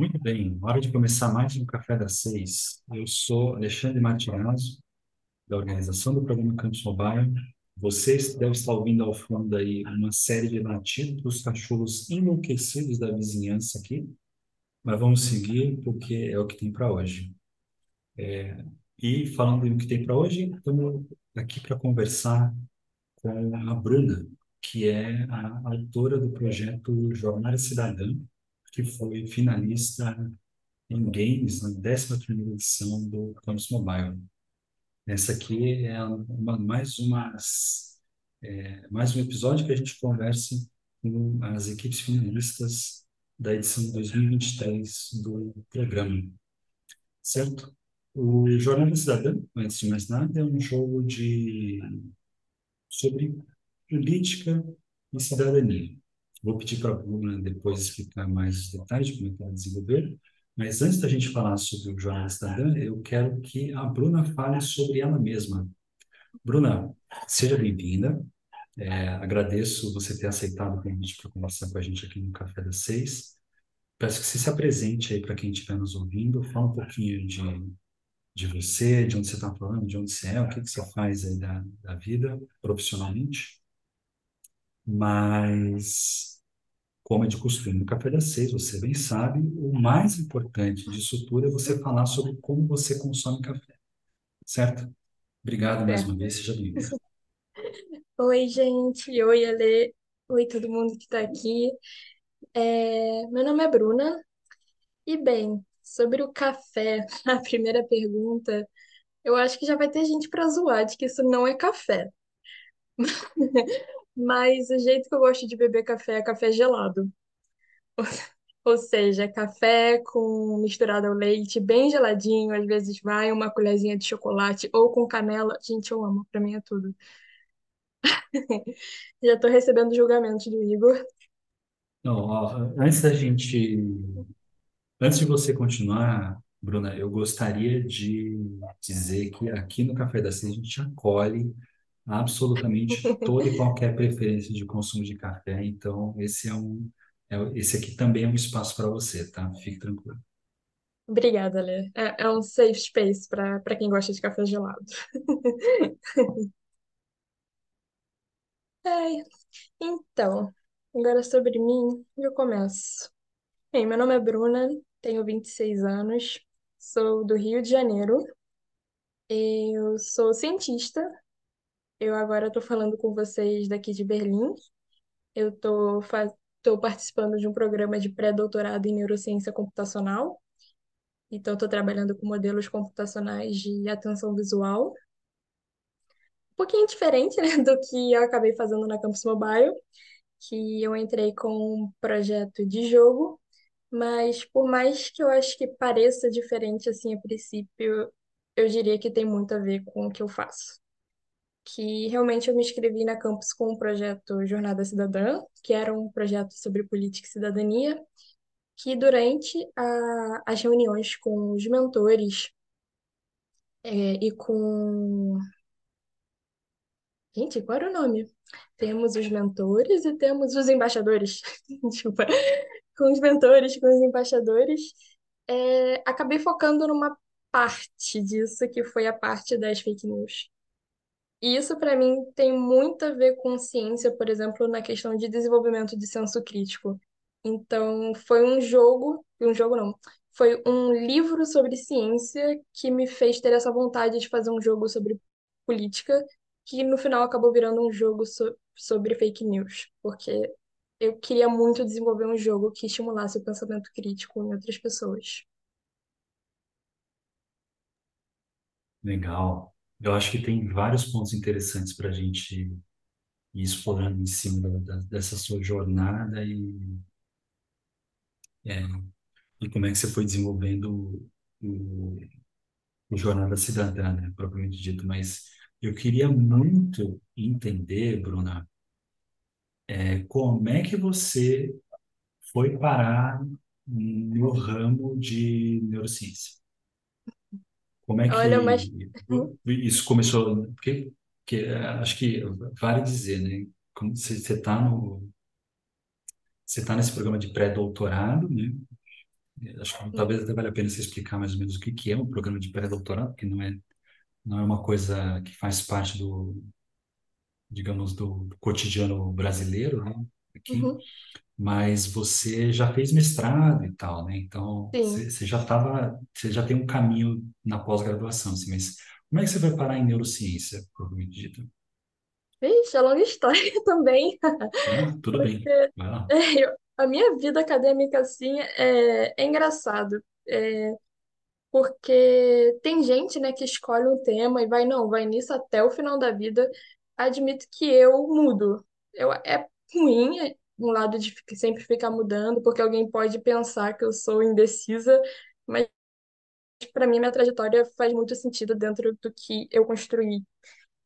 Muito bem, hora de começar mais um Café das Seis. Eu sou Alexandre Martinazzo, da organização do programa Campus Mobile. Vocês devem estar ouvindo ao fundo aí uma série de latidos dos cachorros enlouquecidos da vizinhança aqui, mas vamos seguir porque é o que tem para hoje. É, e falando do que tem para hoje, estamos aqui para conversar com a Bruna, que é a autora do projeto Jornada Cidadã, que foi finalista em games na 11ª edição do Campus Mobile. Essa aqui é uma, mais umas, é, mais um episódio que a gente conversa com as equipes finalistas da edição 2023 do programa, certo? O Jornada Cidadã, antes de mais nada, é um jogo de sobre política e cidadania. Vou pedir para a Bruna depois explicar mais os detalhes de como é que ela desenvolver, mas antes da gente falar sobre o Jornal Cidadã, eu quero que a Bruna fale sobre ela mesma. Bruna, seja bem-vinda. É, agradeço você ter aceitado o convite para conversar com a gente aqui no Café das Seis. Peço que você se apresente aí para quem estiver nos ouvindo, fala um pouquinho de, de você, de onde você está falando, de onde você é, o que, que você faz aí da, da vida profissionalmente. Mas, como é de costume, no Café das Seis, você bem sabe, o mais importante disso tudo é você falar sobre como você consome café, certo? Obrigado mais uma vez, seja bem-vindo. Oi, gente. Oi, Ale. Oi, todo mundo que está aqui. É, Meu nome é Bruna. E, bem, sobre o café, a primeira pergunta, eu acho que já vai ter gente para zoar de que isso não é café. Mas o jeito que eu gosto de beber café é café gelado. Ou seja, café com misturado ao leite, bem geladinho, às vezes vai uma colherzinha de chocolate ou com canela. Gente, eu amo, pra mim é tudo. Já tô recebendo julgamentos do Igor. Não, ó, antes da gente, antes de você continuar, Bruna, eu gostaria de dizer que aqui no Café da Seis a gente acolhe absolutamente toda e qualquer preferência de consumo de café, então esse é um, é, esse aqui também é um espaço para você, tá? Fique tranquilo. Obrigada, Lê. É, é um safe space para quem gosta de café gelado. Ai, então, agora sobre mim, eu começo. Bem, meu nome é Bruna, tenho 26 anos, sou do Rio de Janeiro, eu sou cientista, eu agora estou falando com vocês daqui de Berlim. Eu estou participando de um programa de pré-doutorado em neurociência computacional, então estou trabalhando com modelos computacionais de atenção visual. Um pouquinho diferente, né, do que eu acabei fazendo na Campus Mobile, que eu entrei com um projeto de jogo, mas por mais que eu acho que pareça diferente assim a princípio, eu diria que tem muito a ver com o que eu faço. Que realmente eu me inscrevi na Campus com o projeto Jornada Cidadã, que era um projeto sobre política e cidadania, que durante a, as reuniões com os mentores é, e com Gente, qual era o nome? Temos os mentores e temos os embaixadores. Desculpa. Com os mentores, com os embaixadores. É, acabei focando numa parte disso, que foi a parte das fake news. E isso, para mim, tem muito a ver com ciência, por exemplo, na questão de desenvolvimento de senso crítico. Então, foi um jogo, um jogo não, foi um livro sobre ciência que me fez ter essa vontade de fazer um jogo sobre política que no final acabou virando um jogo so sobre fake news, porque eu queria muito desenvolver um jogo que estimulasse o pensamento crítico em outras pessoas. Legal. Eu acho que tem vários pontos interessantes para a gente ir explorando em cima da, dessa sua jornada e, é, e como é que você foi desenvolvendo o, o Jornada Cidadã, né, propriamente dito. Mas eu queria muito entender, Bruna, é, como é que você foi parar no ramo de neurociência? Como é Olha, mas que isso começou? Porque, porque eh, acho que vale dizer, né? Como você está no você está nesse programa de pré-doutorado, né? Acho que talvez até valha a pena você explicar mais ou menos o que que é um programa de pré-doutorado, porque não é, não é uma coisa que faz parte do, digamos, do cotidiano brasileiro, né? Aqui, Uhum, mas você já fez mestrado e tal, né? Então, você, já estava, você já tem um caminho na pós-graduação, assim, mas como é que você vai parar em neurociência, propriamente dito? Vixe, é longa história também, tudo bem, vai lá. eu- a minha vida acadêmica, assim, é, é engraçado. É, porque tem gente, né, que escolhe um tema e vai, não, vai nisso até o final da vida. Admito que eu mudo. Eu, é ruim, um lado de sempre ficar mudando, porque alguém pode pensar que eu sou indecisa, mas para mim minha trajetória faz muito sentido dentro do que eu construí.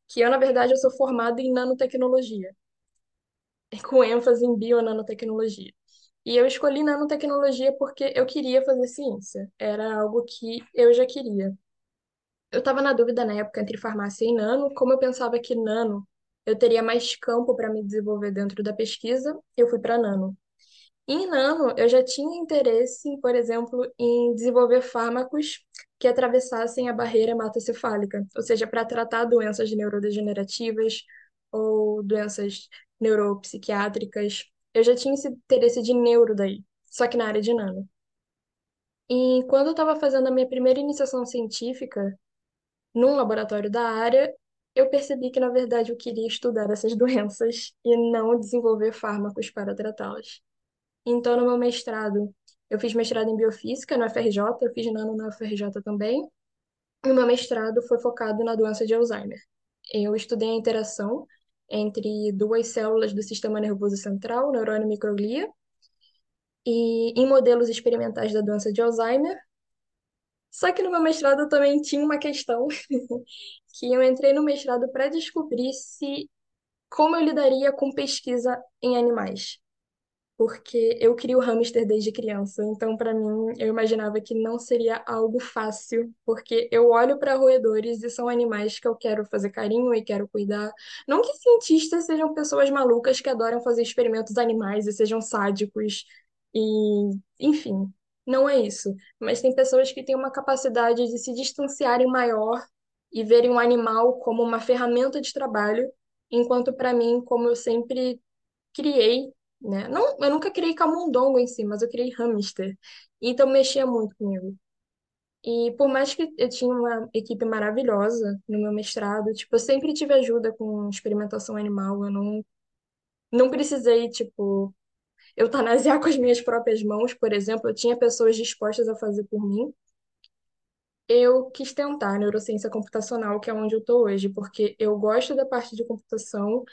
Que eu, na verdade, eu sou formada em nanotecnologia, com ênfase em bionanotecnologia. E eu escolhi nanotecnologia porque eu queria fazer ciência. Era algo que eu já queria. Eu estava na dúvida na época entre farmácia e nano. Como eu pensava que nano eu teria mais campo para me desenvolver dentro da pesquisa, eu fui para nano. Em nano, eu já tinha interesse, por exemplo, em desenvolver fármacos que atravessassem a barreira hematocefálica, ou seja, para tratar doenças neurodegenerativas ou doenças neuropsiquiátricas. Eu já tinha esse interesse de neuro daí, só que na área de nano. E quando eu estava fazendo a minha primeira iniciação científica, num laboratório da área, eu percebi que, na verdade, eu queria estudar essas doenças e não desenvolver fármacos para tratá-las. Então, no meu mestrado, eu fiz mestrado em biofísica no FRJ, eu fiz nano na UFRJ também. E meu mestrado foi focado na doença de Alzheimer. Eu estudei a interação entre duas células do sistema nervoso central, neurônio e microglia, e em modelos experimentais da doença de Alzheimer. Só que no meu mestrado eu também tinha uma questão que eu entrei no mestrado para descobrir se como eu lidaria com pesquisa em animais. Porque eu crio hamster desde criança, então para mim eu imaginava que não seria algo fácil, porque eu olho para roedores e são animais que eu quero fazer carinho e quero cuidar. Não que cientistas sejam pessoas malucas que adoram fazer experimentos animais e sejam sádicos e, enfim, não é isso. Mas tem pessoas que têm uma capacidade de se distanciarem maior e verem o animal como uma ferramenta de trabalho, enquanto para mim, como eu sempre criei, né? Não, eu nunca criei camundongo em si, mas eu criei hamster. Então mexia muito comigo. E por mais que eu tinha uma equipe maravilhosa no meu mestrado, tipo, eu sempre tive ajuda com experimentação animal, eu não não precisei, tipo, eutanasiar com as minhas próprias mãos, por exemplo, eu tinha pessoas dispostas a fazer por mim. Eu quis tentar neurociência computacional, que é onde eu estou hoje, porque eu gosto da parte de computação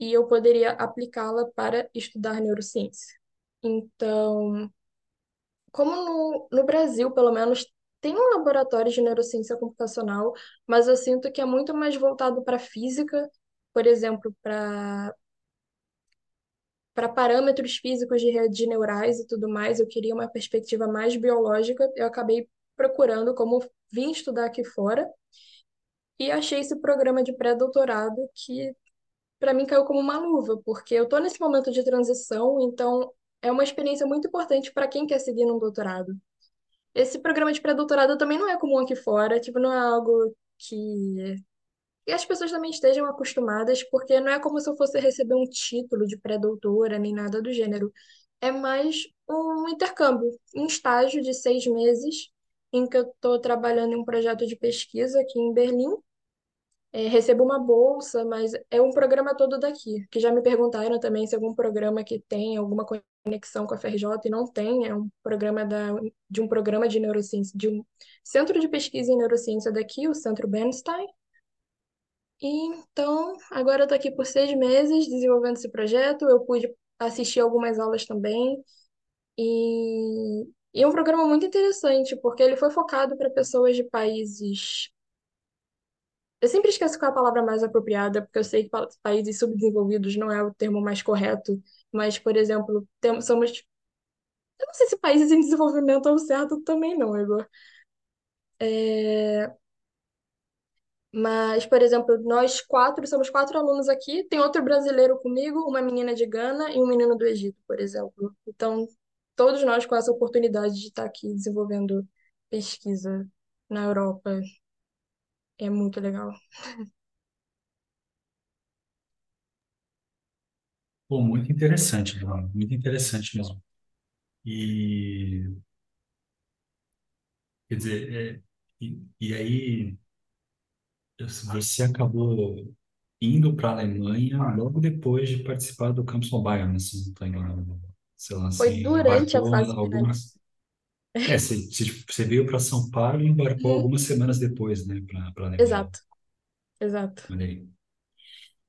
e eu poderia aplicá-la para estudar neurociência. Então, como no, no Brasil, pelo menos, tem um laboratório de neurociência computacional, mas eu sinto que é muito mais voltado para física, por exemplo, para para parâmetros físicos de redes neurais e tudo mais. Eu queria uma perspectiva mais biológica. Eu acabei procurando como vim estudar aqui fora e achei esse programa de pré-doutorado que para mim caiu como uma luva, porque eu estou nesse momento de transição, então é uma experiência muito importante para quem quer seguir num doutorado. Esse programa de pré-doutorado também não é comum aqui fora, tipo, não é algo que e as pessoas também estejam acostumadas, porque não é como se eu fosse receber um título de pré-doutora, nem nada do gênero. É mais um intercâmbio, um estágio de seis meses, em que eu estou trabalhando em um projeto de pesquisa aqui em Berlim, é, recebo uma bolsa, mas é um programa todo daqui, que já me perguntaram também se algum programa que tem alguma conexão com a FRJ e não tem, é um programa da, de um programa de neurociência, de um centro de pesquisa em neurociência daqui, o Centro Bernstein. E então, agora eu estou aqui por seis meses desenvolvendo esse projeto, eu pude assistir algumas aulas também, e, e é um programa muito interessante, porque ele foi focado para pessoas de países Eu sempre esqueço qual é a palavra mais apropriada, porque eu sei que pa- países subdesenvolvidos não é o termo mais correto, mas, por exemplo, temos, somos. Eu não sei se países em desenvolvimento é o certo também, não, Igor. É, Mas, por exemplo, nós quatro, somos quatro alunos aqui, tem outro brasileiro comigo, uma menina de Gana e um menino do Egito, por exemplo. Então, todos nós com essa oportunidade de estar aqui desenvolvendo pesquisa na Europa. É muito legal. Pô, muito interessante, Bruno, muito interessante mesmo. E, quer dizer, é, e, e aí você acabou indo para a Alemanha logo depois de participar do Campus Mobile, né? Se não estou enganado. Sei lá, Foi durante a embarcou fase algumas... É, você, você você veio para São Paulo e embarcou Uhum. algumas semanas depois, né, para para. Exato, exato. Olha aí.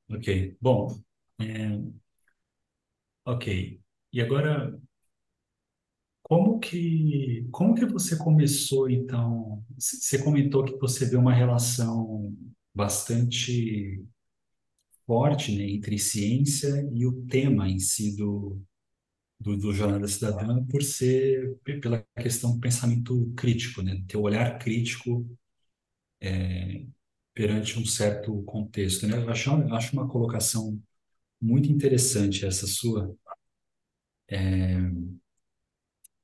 Ok. Bom, é, ok. E agora, como que, como que você começou, então? C- Você comentou que você vê uma relação bastante forte, né, entre ciência e o tema em si do, do, do Jornada Cidadã, por ser pela questão do pensamento crítico, né, ter o olhar crítico perante um certo contexto, né? Eu acho, eu acho uma colocação muito interessante essa sua,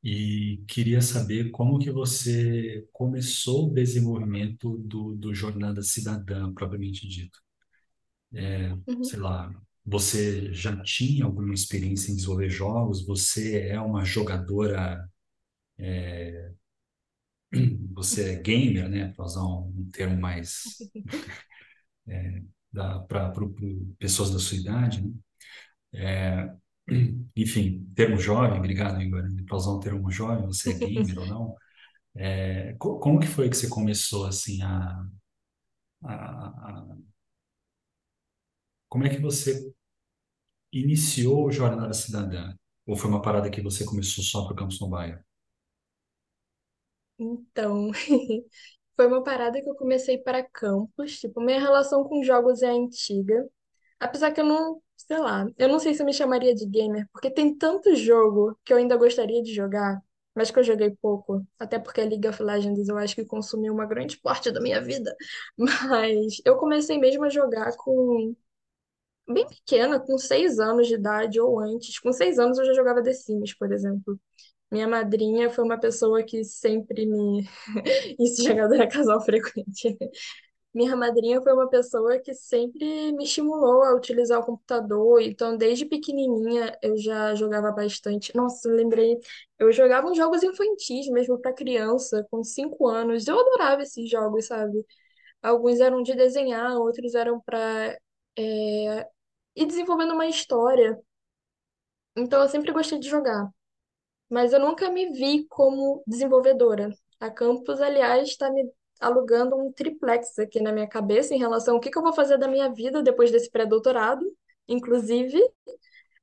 e queria saber como que você começou o desenvolvimento do, do Jornada Cidadã, propriamente dito. Uhum. Sei lá, você já tinha alguma experiência em desenvolver jogos? Você é uma jogadora, você é gamer, né? Para usar um, termo mais para pessoas da sua idade, né? É, enfim, termo jovem, obrigado, Igor, para usar um termo jovem, você é gamer ou não? É, co- como que foi que você começou assim a, a, a- como é que você iniciou o Jornada Cidadã? Ou foi uma parada que você começou só para o Campus Mobile? Então, foi uma parada que eu comecei para campus. Tipo, minha relação com jogos é antiga. Apesar que eu não, sei lá, eu não sei se eu me chamaria de gamer, porque tem tanto jogo que eu ainda gostaria de jogar, mas que eu joguei pouco. Até porque League of Legends eu acho que consumiu uma grande parte da minha vida. Mas eu comecei mesmo a jogar com bem pequena, com seis anos de idade ou antes. Com seis anos eu já jogava The Sims, por exemplo. Minha madrinha foi uma pessoa que sempre me. Isso, jogadora casal frequente. Minha madrinha foi uma pessoa que sempre me estimulou a utilizar o computador, então desde pequenininha eu já jogava bastante. Nossa, lembrei, eu jogava uns jogos infantis mesmo para criança, com cinco anos. Eu adorava esses jogos, sabe? Alguns eram de desenhar, outros eram para ir desenvolvendo uma história. Então eu sempre gostei de jogar, mas eu nunca me vi como desenvolvedora. A Campus, aliás, está me alugando um triplex aqui na minha cabeça em relação ao que que eu vou fazer da minha vida depois desse pré-doutorado, inclusive,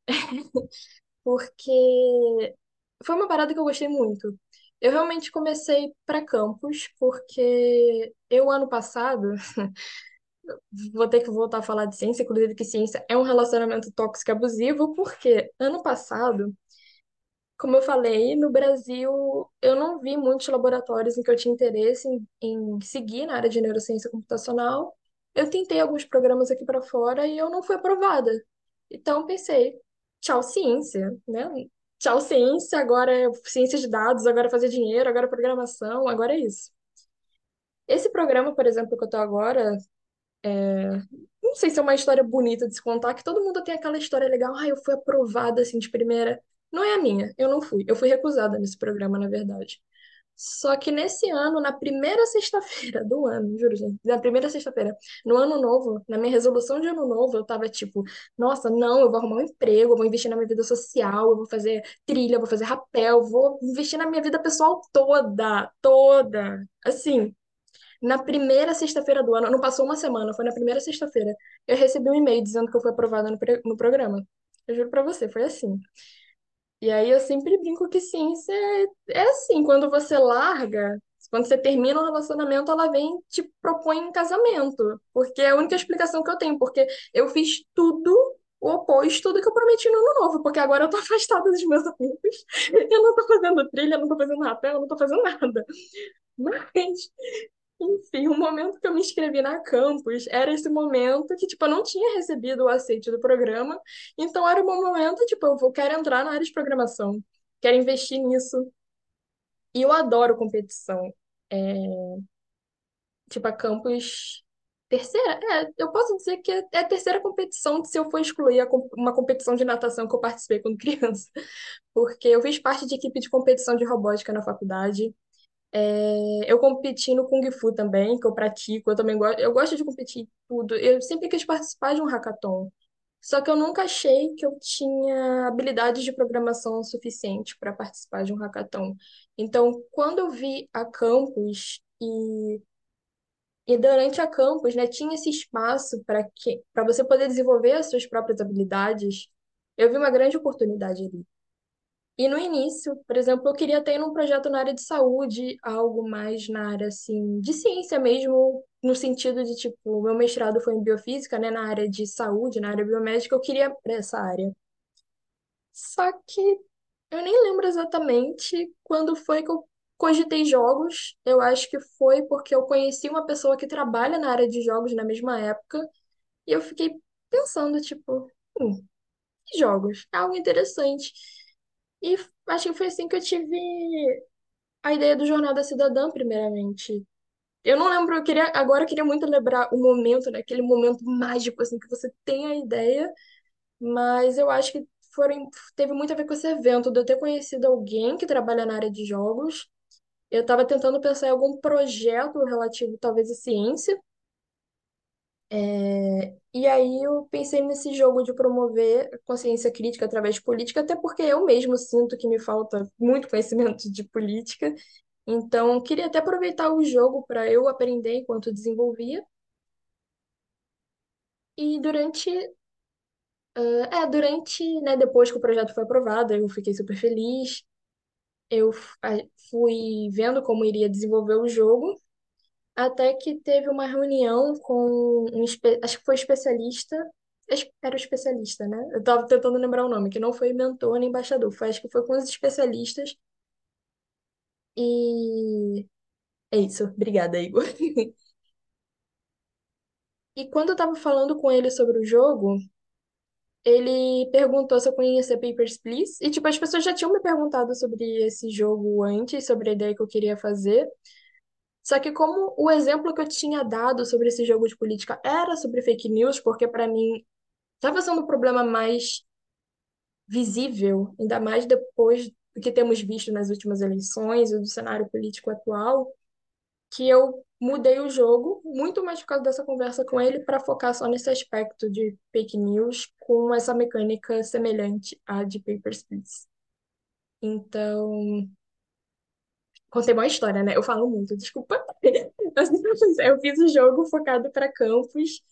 porque foi uma parada que eu gostei muito. Eu realmente comecei para campus porque eu, ano passado, vou ter que voltar a falar de ciência, inclusive que ciência é um relacionamento tóxico abusivo, porque ano passado Como eu falei, no Brasil eu não vi muitos laboratórios em que eu tinha interesse em, em seguir na área de neurociência computacional. Eu tentei alguns programas aqui para fora e eu não fui aprovada. Então pensei, tchau ciência, né? Tchau ciência, agora é ciência de dados, agora é fazer dinheiro, agora é programação, agora é isso. Esse programa, por exemplo, que eu tô agora, não sei se é uma história bonita de se contar, que todo mundo tem aquela história legal, ah, eu fui aprovada assim de primeira. Não é a minha, eu não fui. Eu fui recusada nesse programa, na verdade. Só que nesse ano, na primeira sexta-feira do ano, juro, gente, na primeira sexta-feira, no ano novo, na minha resolução de ano novo, eu tava tipo, nossa, não, eu vou arrumar um emprego, eu vou investir na minha vida social, eu vou fazer trilha, eu vou fazer rapel, eu vou investir na minha vida pessoal toda, toda. Assim, na primeira sexta-feira do ano, não passou uma semana, foi na primeira sexta-feira, eu recebi um e-mail dizendo que eu fui aprovada no, no programa. Eu juro pra você, foi assim. E aí eu sempre brinco que ciência é, é assim, quando você larga, quando você termina um relacionamento, ela vem te propõe um casamento. Porque é a única explicação que eu tenho, porque eu fiz tudo o oposto do que eu prometi no ano novo, porque agora eu tô afastada dos meus amigos, eu não tô fazendo trilha, eu não tô fazendo rapel, eu não tô fazendo nada. Mas enfim, o momento que eu me inscrevi na campus era esse momento que, tipo, eu não tinha recebido o aceite do programa, então era o meu momento, tipo, eu quero entrar na área de programação, quero investir nisso. E eu adoro competição. É, tipo, a Campus. Terceira? É, eu posso dizer que é a terceira competição se eu for excluir a uma competição de natação que eu participei quando criança. Porque eu fiz parte de equipe de competição de robótica na faculdade. É, eu competi no Kung Fu também, que eu pratico. Eu também gosto, eu gosto de competir em tudo. Eu sempre quis participar de um hackathon. Só que eu nunca achei que eu tinha habilidades de programação suficiente para participar de um hackathon. Então, quando eu vi a Campus e, e durante a Campus, né, tinha esse espaço para que para você poder desenvolver as suas próprias habilidades, eu vi uma grande oportunidade ali. E no início, por exemplo, eu queria ter um projeto na área de saúde, algo mais na área assim de ciência mesmo, no sentido de tipo, meu mestrado foi em biofísica, né, na área de saúde, na área biomédica, eu queria para essa área. Só que eu nem lembro exatamente quando foi que eu cogitei jogos. Eu acho que foi porque eu conheci uma pessoa que trabalha na área de jogos na mesma época, e eu fiquei pensando, tipo, hum, jogos, é algo interessante. E acho que foi assim que eu tive a ideia do Jornada Cidadã, primeiramente. Eu não lembro, eu queria, agora eu queria muito lembrar o momento, né, aquele momento mágico, assim, que você tem a ideia, mas eu acho que foram, teve muito a ver com esse evento, de eu ter conhecido alguém que trabalha na área de jogos. Eu estava tentando pensar em algum projeto relativo, talvez, à ciência, É, E aí eu pensei nesse jogo de promover consciência crítica através de política, até porque eu mesmo sinto que me falta muito conhecimento de política. Então, queria até aproveitar o jogo para eu aprender enquanto desenvolvia. E durante, é, durante, né, depois que o projeto foi aprovado, eu fiquei super feliz. Eu fui vendo como iria desenvolver o jogo, até que teve uma reunião com um, acho que foi especialista, acho que era o especialista, né? Eu tava tentando lembrar o nome, que não foi mentor nem embaixador, foi, acho que foi com os especialistas. E é isso. Obrigada, Igor. E quando eu tava falando com ele sobre o jogo, ele perguntou se eu conhecia Papers, Please. E, tipo, as pessoas já tinham me perguntado sobre esse jogo antes, sobre a ideia que eu queria fazer. Só que como o exemplo que eu tinha dado sobre esse jogo de política era sobre fake news, porque para mim estava sendo um problema mais visível, ainda mais depois do que temos visto nas últimas eleições e do cenário político atual, que eu mudei o jogo, muito mais por causa dessa conversa com ele, para focar só nesse aspecto de fake news, com essa mecânica semelhante à de Papers, Please. Então, contei uma história, né? Eu falo muito, desculpa. Eu fiz o jogo focado para campus.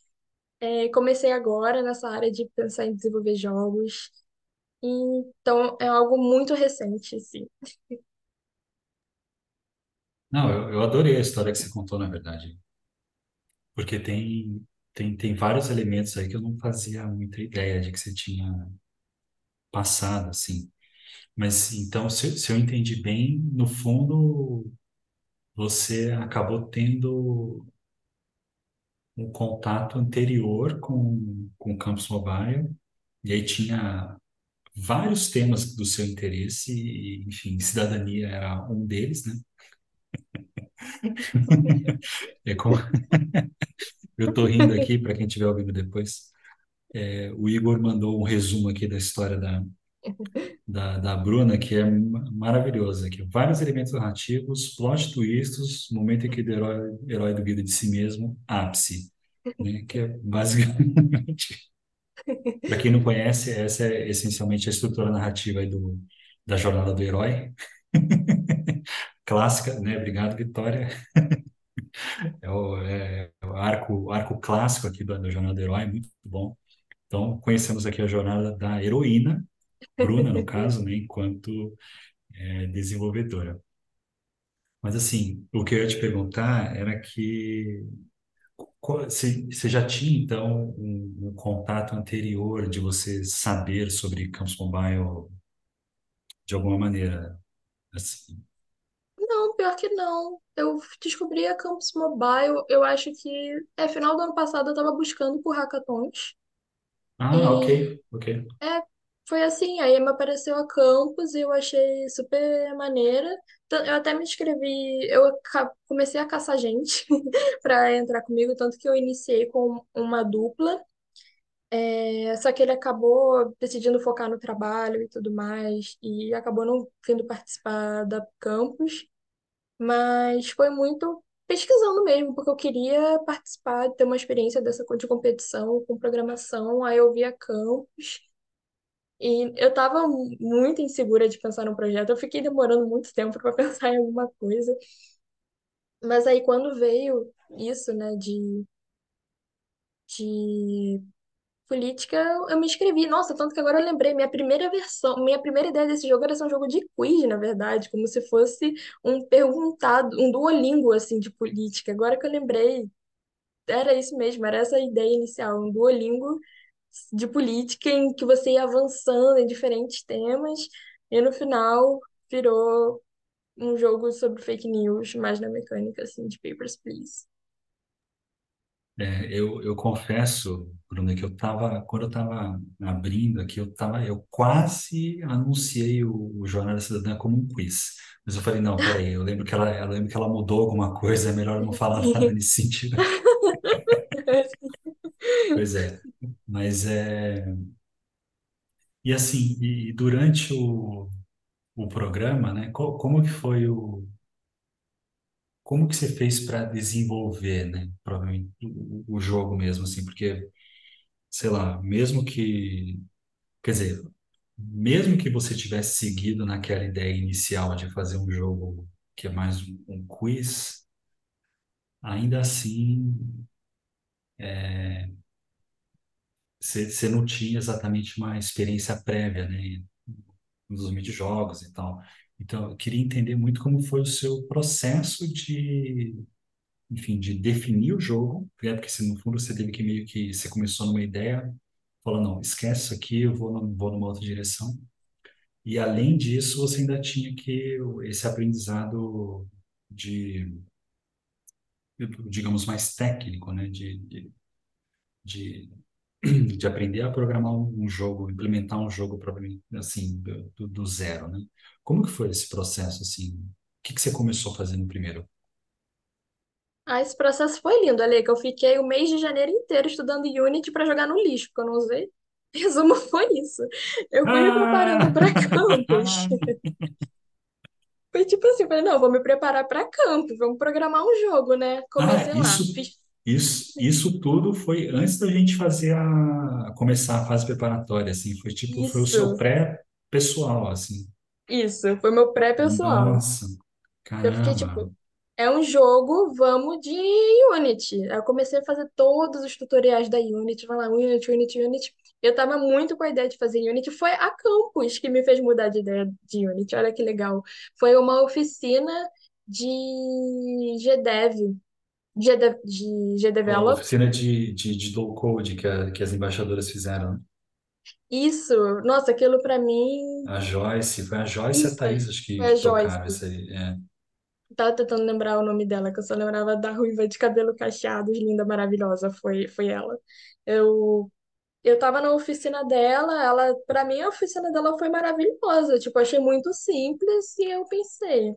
É, comecei agora nessa área de pensar em desenvolver jogos. Então, é algo muito recente, sim. Não, eu, eu adorei a história que você contou, na verdade, porque tem, tem, tem vários elementos aí que eu não fazia muita ideia de que você tinha passado, assim. Mas então, se, se eu entendi bem, no fundo, você acabou tendo um contato anterior com, com o Campus Mobile, e aí tinha vários temas do seu interesse, e, enfim, cidadania era um deles, né? É como, eu tô rindo aqui, para quem estiver ouvindo depois, é, o Igor mandou um resumo aqui da história da, da, da Bruna, que é ma- maravilhoso aqui. Vários elementos narrativos, plot twists, momento em que o herói, herói duvida de si mesmo, ápice, né? Que é basicamente, para quem não conhece, essa é essencialmente a estrutura narrativa do, da jornada do herói. Clássica, né? Obrigado, Vitória. É o, é o arco, arco clássico aqui da, da jornada do herói, muito bom. Então, conhecemos aqui a jornada da heroína, Bruna, no caso, né? Enquanto é, desenvolvedora. Mas assim, o que eu ia te perguntar era que você já tinha então um, um contato anterior de você saber sobre Campus Mobile de alguma maneira, assim. Não, pior que não. Eu descobri a Campus Mobile, eu acho que é final do ano passado eu estava buscando por hackathons. Ah, ok, E ok. é Foi assim, aí me apareceu a Campus e eu achei super maneira. Eu até me inscrevi, eu comecei a caçar gente para entrar comigo, tanto que eu iniciei com uma dupla. É, só que ele acabou decidindo focar no trabalho e tudo mais, e acabou não vindo participar da Campus. Mas foi muito pesquisando mesmo, porque eu queria participar, ter uma experiência dessa de competição com programação. Aí eu vi a Campus. E eu estava muito insegura de pensar no projeto. Eu fiquei demorando muito tempo para pensar em alguma coisa. Mas aí quando veio isso, né, de, de política, eu me inscrevi. Nossa, tanto que agora eu lembrei, minha primeira versão, minha primeira ideia desse jogo era ser um jogo de quiz, na verdade, como se fosse um perguntado, um Duolingo, assim, de política. Agora que eu lembrei, era isso mesmo, era essa a ideia inicial, um Duolingo de política em que você ia avançando em diferentes temas e no final virou um jogo sobre fake news, mais na mecânica assim de Papers, Please. É, eu, eu confesso, Bruno, que eu tava, quando eu estava abrindo aqui, eu tava, eu quase anunciei o, o Jornada Cidadã como um quiz. Mas eu falei, não, peraí, eu lembro que ela, eu lembro que ela mudou alguma coisa, é melhor não falar nada nesse sentido. Pois é. Mas é. E assim, e durante o, o programa, né, co- como que foi o. Como que você fez para desenvolver, né, provavelmente, o, o jogo mesmo, assim, porque, sei lá, mesmo que Quer dizer, mesmo que você tivesse seguido naquela ideia inicial de fazer um jogo que é mais um, um quiz, ainda assim você não tinha exatamente uma experiência prévia, né, nos midi-jogos e tal. Então, eu queria entender muito como foi o seu processo de, enfim, de definir o jogo, né, porque se no fundo você teve que meio que você começou numa ideia, falou, não, esquece isso aqui, eu vou, vou numa outra direção. E além disso, você ainda tinha que esse aprendizado de, digamos, mais técnico, né? De, de, de, de aprender a programar um jogo, implementar um jogo assim do, do zero, né? Como que foi esse processo assim? O que que você começou fazendo primeiro? Ah, esse processo foi lindo, Ale, que eu fiquei o mês de janeiro inteiro estudando Unity para jogar no lixo, porque eu não usei. Resumo foi isso. Eu fui me preparando Ah! para campus. Foi tipo assim, eu falei, não, vou me preparar para campus, vamos programar um jogo, né? Ah, Comecei lá, isso, fiz isso, isso tudo foi antes da gente fazer a começar a fase preparatória, assim, foi tipo, foi o seu isso, pré-pessoal, assim. isso, foi meu pré-pessoal. Nossa, Eu fiquei caramba. tipo, é um jogo, vamos de Unity. Aí eu comecei a fazer todos os tutoriais da Unity, vai lá, Unity, Unity, Unity. Eu tava muito com a ideia de fazer Unity. Foi a Campus que me fez mudar de ideia de Unity. Olha que legal. Foi uma oficina de GDev, De A GDevelop. oficina de, de, de low code que, a- que as embaixadoras fizeram. né? Isso, nossa, aquilo pra mim. A Joyce, foi a Joyce e a Thaís, acho que, foi a Joyce. isso aí. É. Tava tentando lembrar o nome dela, que eu só lembrava da ruiva de cabelo cacheado, linda, maravilhosa. Foi, foi ela. Eu, eu tava na oficina dela, ela, para mim, a oficina dela foi maravilhosa. Tipo, achei muito simples e eu pensei,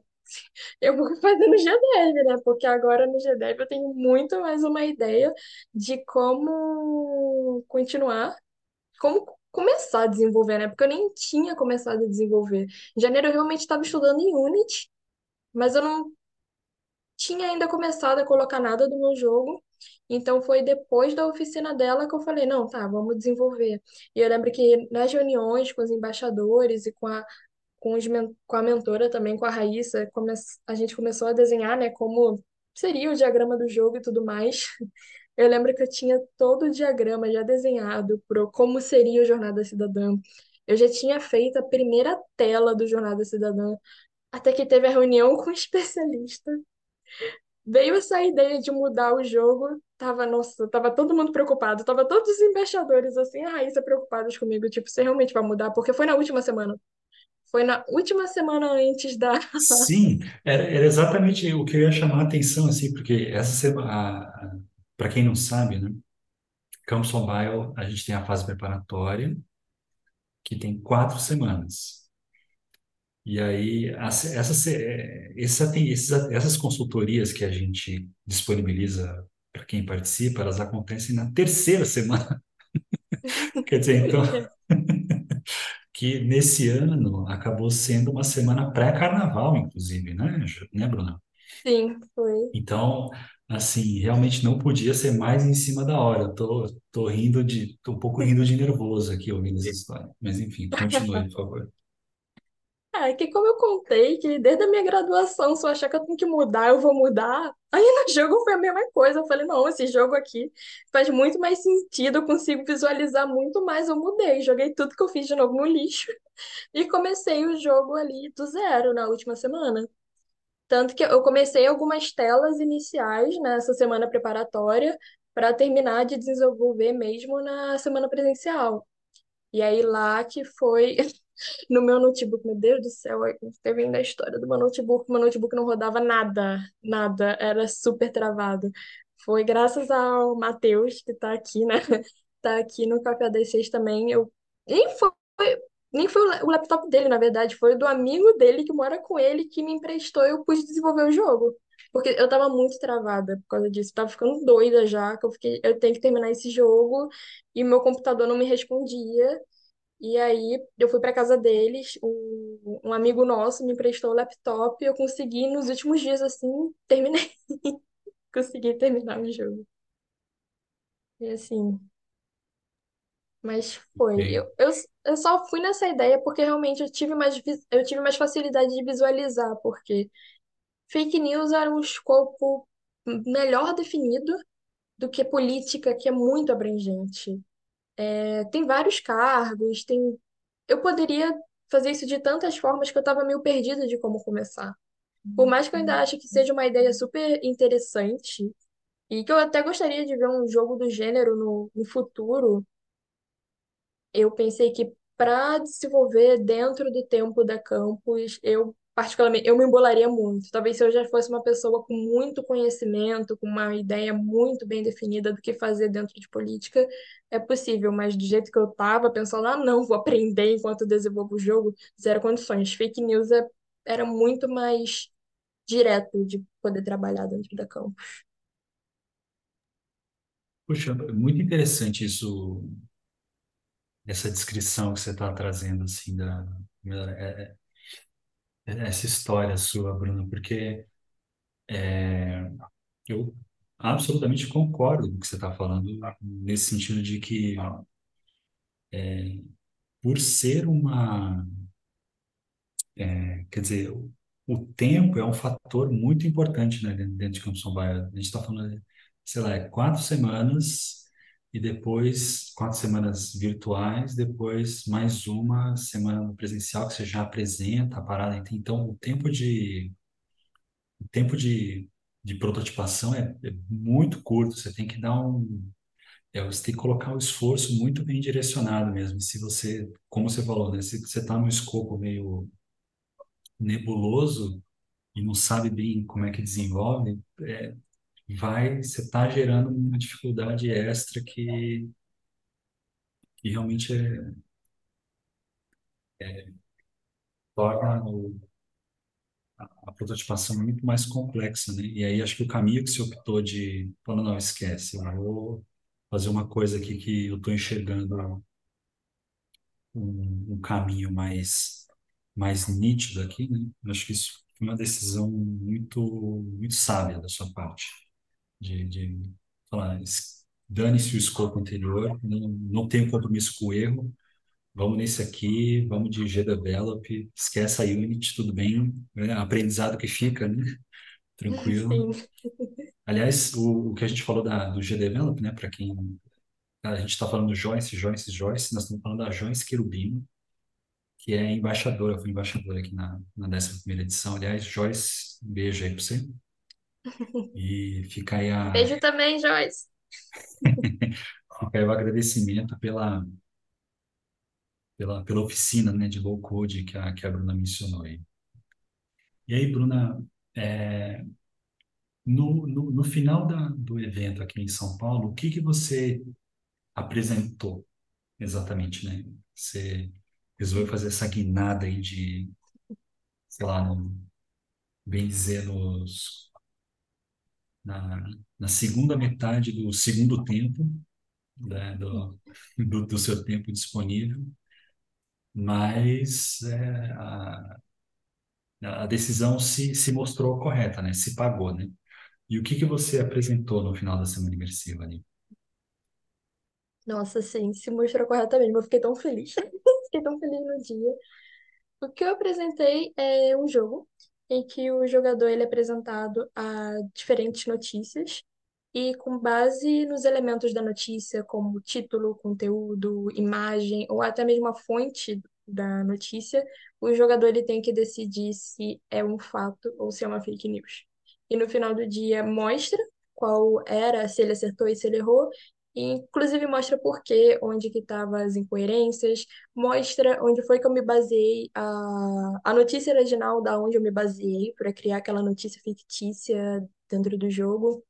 eu vou fazer no GDev, né? Porque agora no GDev eu tenho muito mais uma ideia de como continuar, como começar a desenvolver, né? Porque eu nem tinha começado a desenvolver. Em janeiro eu realmente estava estudando em Unity. Mas eu não tinha ainda começado a colocar nada do meu jogo. Então foi depois da oficina dela que eu falei, não, tá, vamos desenvolver. E eu lembro que nas reuniões com os embaixadores e com a, com os, com a mentora também, com a Raíssa, come, a gente começou a desenhar, né, como seria o diagrama do jogo e tudo mais. Eu lembro que eu tinha todo o diagrama já desenhado pro como seria o Jornada Cidadã. Eu já tinha feito a primeira tela do Jornada Cidadã, até que teve a reunião com o especialista. Veio essa ideia de mudar o jogo, tava, nossa, tava todo mundo preocupado, tava todos os embaixadores assim, a Raíssa preocupados comigo, tipo, você realmente vai mudar? Porque foi na última semana. Foi na última semana antes da. Sim, era, era exatamente o que eu ia chamar a atenção, assim, porque essa semana, para quem não sabe, né, Campus Mobile, a gente tem a fase preparatória, que tem quatro semanas. E aí, as- essas, esses, essas consultorias que a gente disponibiliza para quem participa, elas acontecem na terceira semana. Quer dizer, então, que nesse ano acabou sendo uma semana pré-carnaval, inclusive, né, né, Bruna? Sim, foi. Então, assim, realmente não podia ser mais em cima da hora. Eu tô, tô rindo de, tô um pouco rindo de nervoso aqui ouvindo essa história. Mas enfim, continue, por favor. É que como eu contei que desde a minha graduação, se eu achar que eu tenho que mudar, eu vou mudar. Aí no jogo foi a mesma coisa. Eu falei, não, esse jogo aqui faz muito mais sentido, eu consigo visualizar muito mais. Eu mudei, joguei tudo que eu fiz de novo no lixo e comecei o jogo ali do zero na última semana. Tanto que eu comecei algumas telas iniciais nessa semana preparatória para terminar de desenvolver mesmo na semana presencial. E aí lá que foi no meu notebook, meu Deus do céu, teve ainda a história do meu notebook, meu notebook não rodava nada, nada, era super travado. Foi graças ao Matheus, que tá aqui, né? Tá aqui no Café das Seis também. Eu nem foi, nem foi o la- o laptop dele, na verdade, foi do amigo dele que mora com ele que me emprestou e eu pude desenvolver o jogo. Porque eu tava muito travada por causa disso. Eu tava ficando doida já, que eu fiquei, eu tenho que terminar esse jogo e meu computador não me respondia. E aí eu fui para casa deles, um, um amigo nosso me emprestou o laptop e eu consegui nos últimos dias assim, terminei, consegui terminar o jogo. E assim, mas foi. Eu, eu, eu só fui nessa ideia porque realmente eu tive mais, vis- eu tive mais facilidade de visualizar, porque fake news era um escopo melhor definido do que política, que é muito abrangente. É, tem vários cargos, tem eu poderia fazer isso de tantas formas que eu estava meio perdida de como começar. Por mais que eu ainda ache que seja uma ideia super interessante e que eu até gostaria de ver um jogo do gênero no, no futuro, eu pensei que para desenvolver dentro do tempo da campus, eu particularmente eu me embolaria muito. Talvez se eu já fosse uma pessoa com muito conhecimento, com uma ideia muito bem definida do que fazer dentro de política, é possível, mas do jeito que eu estava pensando, ah, não, vou aprender enquanto desenvolvo o jogo, zero condições. Fake news é- era muito mais direto de poder trabalhar dentro da campus. Puxa, muito interessante isso, essa descrição que você está trazendo, assim, da, é- é- essa história sua, Bruno, porque eu absolutamente concordo com o que você está falando, nesse sentido de que, por ser uma Quer dizer, o, o tempo é um fator muito importante, né, dentro, de Campos Baia. A gente está falando, sei lá, é quatro semanas e depois quatro semanas virtuais, depois mais uma semana presencial que você já apresenta a parada. Então, o tempo de o tempo de, de prototipação é, é muito curto. Você tem que dar um é, você tem que colocar o esforço muito bem direcionado mesmo. Se você, como você falou, né, se você está num escopo meio nebuloso e não sabe bem como é que desenvolve, é, vai, você está gerando uma dificuldade extra que, que realmente é, torna o- a prototipação muito mais complexa, né? E aí acho que o caminho que você optou de, falando, não, esquece, eu vou fazer uma coisa aqui que eu estou enxergando um, um caminho mais, mais nítido aqui, né? Acho que isso foi uma decisão muito, muito sábia da sua parte. De, de falar, es- dane-se o escopo anterior, não, não tenho compromisso com o erro, vamos nesse aqui, vamos de G-Develop, esquece a Unity, tudo bem, né? Aprendizado que fica, né? Tranquilo. Sim, Aliás, o, o que a gente falou da, do G-Develop, né? Para quem a gente está falando do Joyce, Joyce, Joyce, nós estamos falando da Joyce Querubino, que é embaixadora, foi embaixadora aqui na, na 11ª edição. Aliás, Joyce, um beijo aí para você. E fica aí a, beijo também, Joyce. fica aí o agradecimento pela pela, pela oficina, né, de low code que a, que a Bruna mencionou aí. E aí, Bruna, é, no, no, no final da, do evento aqui em São Paulo, o que que você apresentou exatamente, né? Você resolveu fazer essa guinada aí de, sei lá, no, bem dizer, nos, na, na segunda metade do segundo tempo, né, do, do, do seu tempo disponível, mas é, a, a decisão se, se mostrou correta, né? Se pagou, né? E o que que você apresentou no final da semana imersiva ali? Nossa, sim, se mostrou correta mesmo. Eu fiquei tão feliz. Fiquei tão feliz no dia. O que eu apresentei é um jogo em que o jogador ele é apresentado a diferentes notícias e com base nos elementos da notícia, como título, conteúdo, imagem ou até mesmo a fonte da notícia, o jogador ele tem que decidir se é um fato ou se é uma fake news. E no final do dia mostra qual era, se ele acertou e se ele errou, inclusive mostra por quê, onde que estavam as incoerências, mostra onde foi que eu me baseei, a, a notícia original da onde eu me baseei para criar aquela notícia fictícia dentro do jogo.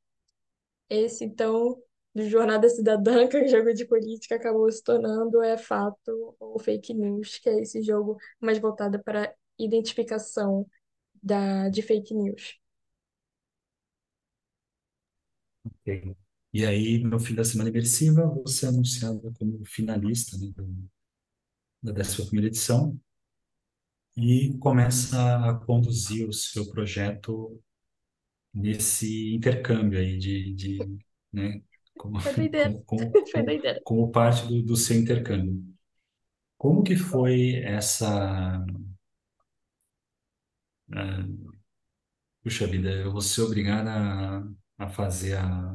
Esse, então, do Jornada Cidadã, que é um jogo de política, acabou se tornando é fato ou fake news, que é esse jogo mais voltado para identificação da, de fake news. Ok. E aí, no fim da semana imersiva, você é anunciado como finalista, né, da 11ª edição e começa a conduzir o seu projeto nesse intercâmbio aí de, de né, como, como, como, parte do, do seu intercâmbio. Como que foi essa... ah, puxa vida, eu vou ser obrigado a, a fazer a...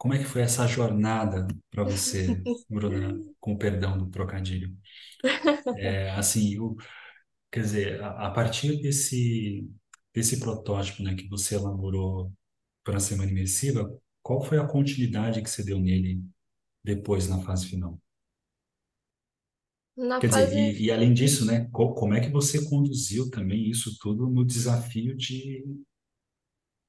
Como é que foi essa jornada para você, Bruna, com o perdão do trocadilho? É, assim, o, quer dizer, a, a partir desse, desse protótipo, né, que você elaborou para a semana imersiva, qual foi a continuidade que você deu nele depois na fase final? Na Quer dizer, fase e, e além disso, né, co- como é que você conduziu também isso tudo no desafio de,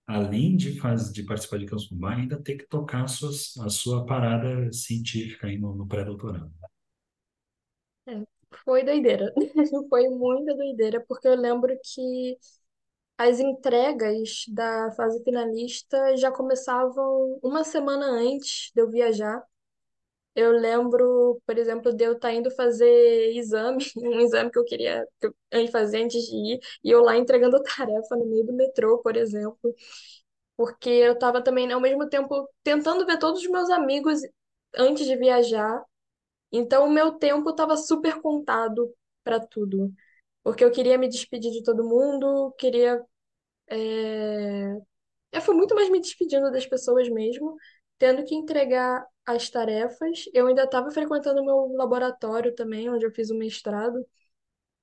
além de, faz, de participar de Campus Party, ainda ter que tocar a sua, a sua parada científica aí no, no pré-doutorado? é, foi doideira. Foi muita doideira, porque eu lembro que as entregas da fase finalista já começavam uma semana antes de eu viajar. Eu lembro, por exemplo, de eu estar indo fazer exame, um exame que eu queria fazer antes de ir, e eu lá entregando tarefa no meio do metrô, por exemplo, porque eu estava também, ao mesmo tempo, tentando ver todos os meus amigos antes de viajar, então o meu tempo estava super contado para tudo, porque eu queria me despedir de todo mundo, queria é, Eu fui muito mais me despedindo das pessoas mesmo, tendo que entregar as tarefas. Eu ainda estava frequentando o meu laboratório também, onde eu fiz o mestrado,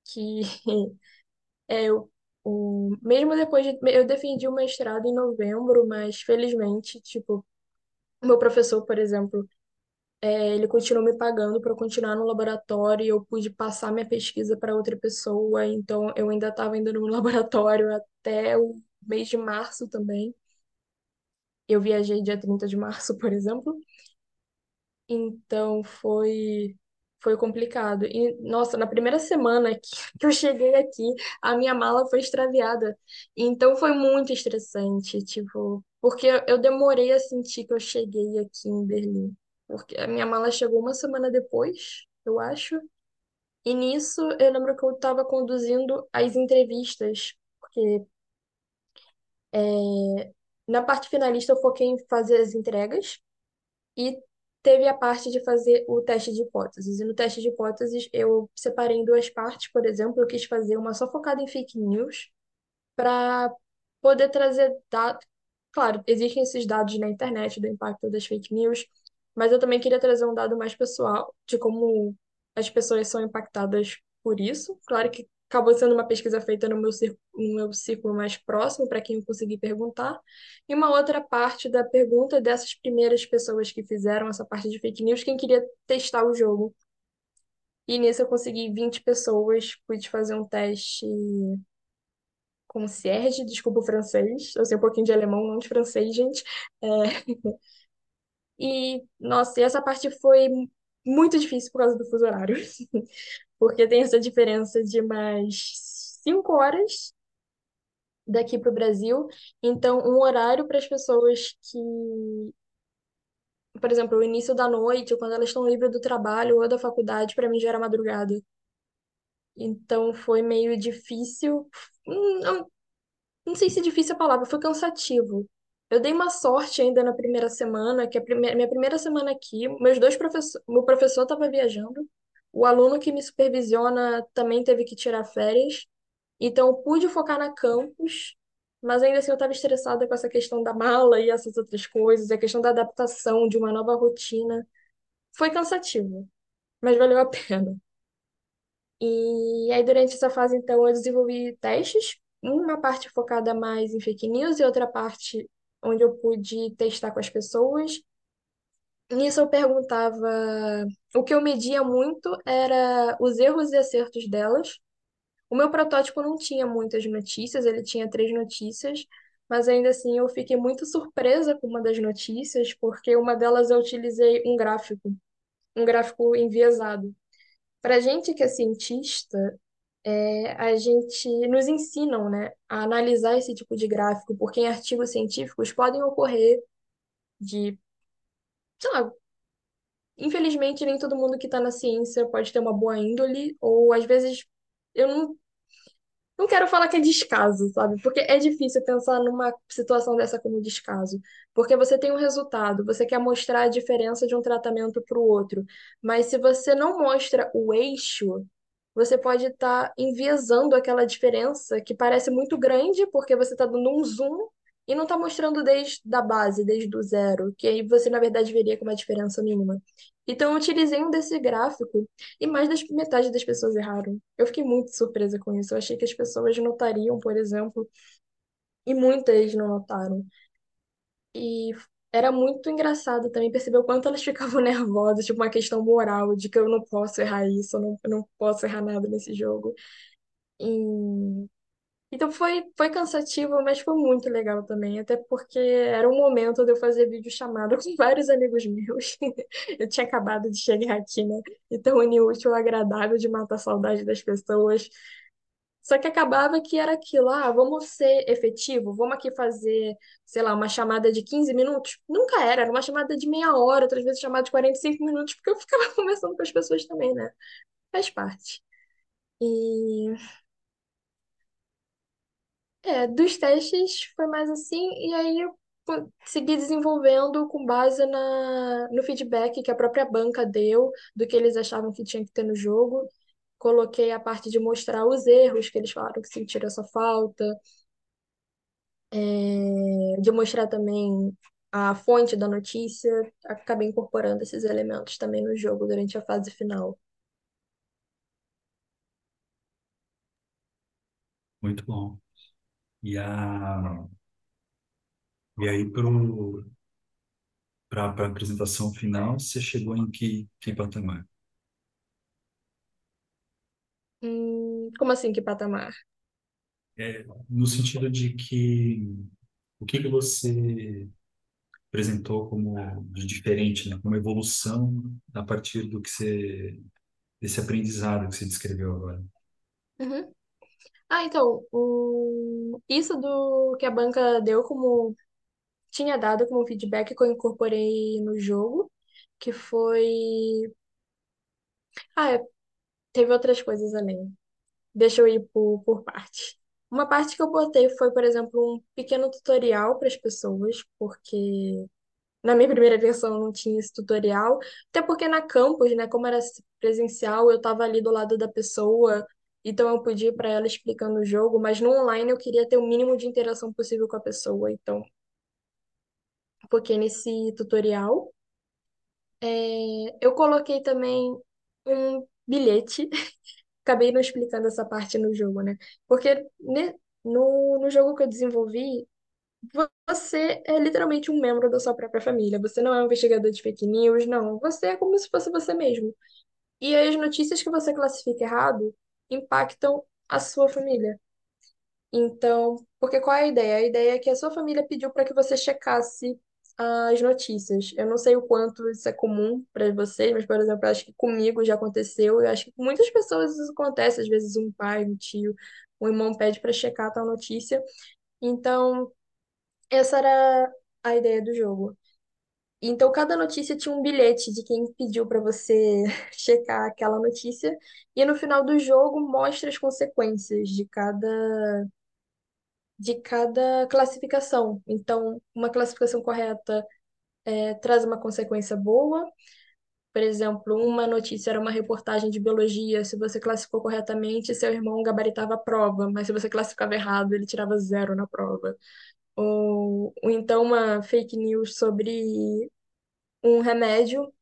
que é eu, o, mesmo depois de, eu defendi o mestrado em novembro, mas felizmente, tipo, meu professor, por exemplo, é, ele continuou me pagando para continuar no laboratório e eu pude passar minha pesquisa para outra pessoa, então eu ainda estava indo no laboratório até o mês de março também. Eu viajei dia 30 de março, por exemplo. Então foi foi complicado. E nossa, na primeira semana que, eu cheguei aqui, a minha mala foi extraviada. Então foi muito estressante, tipo, porque eu demorei a sentir que eu cheguei aqui em Berlim. Porque a minha mala chegou uma semana depois, eu acho. E nisso eu lembro que eu estava conduzindo as entrevistas, porque é, na parte finalista eu foquei em fazer as entregas. E teve a parte de fazer o teste de hipóteses. E no teste de hipóteses eu separei em duas partes, por exemplo, eu quis fazer uma só focada em fake news, para poder trazer dados. Claro, existem esses dados na internet do impacto das fake news, mas eu também queria trazer um dado mais pessoal de como as pessoas são impactadas por isso. Claro que acabou sendo uma pesquisa feita no meu no meu círculo mais próximo, para quem eu consegui perguntar. E uma outra parte da pergunta dessas primeiras pessoas que fizeram essa parte de fake news, quem queria testar o jogo. E nisso eu consegui 20 pessoas, pude fazer um teste concierge, desculpa o francês, eu sei um pouquinho de alemão, não de francês, gente. É, e, nossa, e essa parte foi muito difícil por causa do fuso horário. porque tem essa diferença de mais cinco horas daqui para o Brasil. Então, um horário para as pessoas que, por exemplo, o início da noite, ou quando elas estão livres do trabalho ou da faculdade, para mim já era madrugada. Então, foi meio difícil. Hum, Não, não sei se difícil é a palavra, foi cansativo. Eu dei uma sorte ainda na primeira semana, que a minha primeira semana aqui, meus dois professores, meu professor estava viajando, o aluno que me supervisiona também teve que tirar férias, então eu pude focar na campus, mas ainda assim eu estava estressada com essa questão da mala e essas outras coisas, a questão da adaptação de uma nova rotina. Foi cansativo, mas valeu a pena. E aí, durante essa fase, então, eu desenvolvi testes, uma parte focada mais em fake news e outra parte onde eu pude testar com as pessoas. Nisso eu perguntava, o que eu media muito era os erros e acertos delas. O meu protótipo não tinha muitas notícias, ele tinha três notícias, mas ainda assim eu fiquei muito surpresa com uma das notícias, porque uma delas eu utilizei um gráfico, um gráfico enviesado. Para gente que é cientista, é, a gente nos ensinam, né, a analisar esse tipo de gráfico, porque em artigos científicos podem ocorrer de, sei lá, infelizmente nem todo mundo que está na ciência pode ter uma boa índole, ou às vezes eu não Não quero falar que é descaso, sabe? Porque é difícil pensar numa situação dessa como descaso. Porque você tem um resultado, você quer mostrar a diferença de um tratamento para o outro. Mas se você não mostra o eixo, você pode estar enviesando aquela diferença que parece muito grande, porque você está dando um zoom e não está mostrando desde a base, desde o zero, que aí você, na verdade, veria como uma diferença mínima. Então, eu utilizei um desse gráfico e mais da metade das pessoas erraram. Eu fiquei muito surpresa com isso. Eu achei que as pessoas notariam, por exemplo, e muitas não notaram. E era muito engraçado também perceber o quanto elas ficavam nervosas, tipo uma questão moral, de que eu não posso errar isso, eu não, eu não posso errar nada nesse jogo. E... Então foi, foi cansativo, mas foi muito legal também, até porque era um momento de eu fazer videochamada com vários amigos meus. Eu tinha acabado de chegar aqui, né? Então, unir o útil ao agradável de matar a saudade das pessoas. Só que acabava que era aquilo, ah, vamos ser efetivo, vamos aqui fazer, sei lá, uma chamada de 15 minutos. Nunca era, era uma chamada de meia hora, outras vezes chamada de 45 minutos, porque eu ficava conversando com as pessoas também, né? Faz parte. E É, dos testes foi mais assim, e aí eu segui desenvolvendo com base na, no feedback que a própria banca deu do que eles achavam que tinha que ter no jogo. Coloquei a parte de mostrar os erros que eles falaram que sentiram essa falta, é, de mostrar também a fonte da notícia. Acabei incorporando esses elementos também no jogo durante a fase final. Muito bom. E, a, e aí, para a apresentação final, você chegou em que, que patamar? Hum, como assim, que patamar? É, no sentido de que o que que você apresentou como de diferente, né? Como evolução a partir do que você, desse aprendizado que você descreveu agora. Uhum. Ah, então, o... isso do que a banca deu como tinha dado como feedback que eu incorporei no jogo, que foi. Ah, é, teve outras coisas além. Deixa eu ir por, por parte. Uma parte que eu botei foi, por exemplo, um pequeno tutorial para as pessoas, porque na minha primeira versão não tinha esse tutorial, até porque na campus, né, como era presencial, eu estava ali do lado da pessoa, então eu ir para ela explicando o jogo, mas no online eu queria ter o mínimo de interação possível com a pessoa, então foquei nesse tutorial. É, eu coloquei também um bilhete, acabei não explicando essa parte no jogo, né? Porque ne- no, no jogo que eu desenvolvi, você é literalmente um membro da sua própria família. Você não é um investigador de fake news, não. Você é como se fosse você mesmo. E as notícias que você classifica errado impactam a sua família. Então, porque qual é a ideia? A ideia é que a sua família pediu para que você checasse as notícias. Eu não sei o quanto isso é comum para vocês, mas, por exemplo, acho que comigo já aconteceu. Eu acho que com muitas pessoas isso acontece. Às vezes, um pai, um tio, um irmão pede para checar tal notícia. Então, essa era a ideia do jogo. Então, cada notícia tinha um bilhete de quem pediu para você checar aquela notícia, e no final do jogo mostra as consequências de cada de cada classificação. Então, uma classificação correta é, traz uma consequência boa. Por exemplo, uma notícia era uma reportagem de biologia. Se você classificou corretamente, seu irmão gabaritava a prova, mas se você classificava errado, ele tirava zero na prova. Ou, ou então uma fake news sobre um remédio.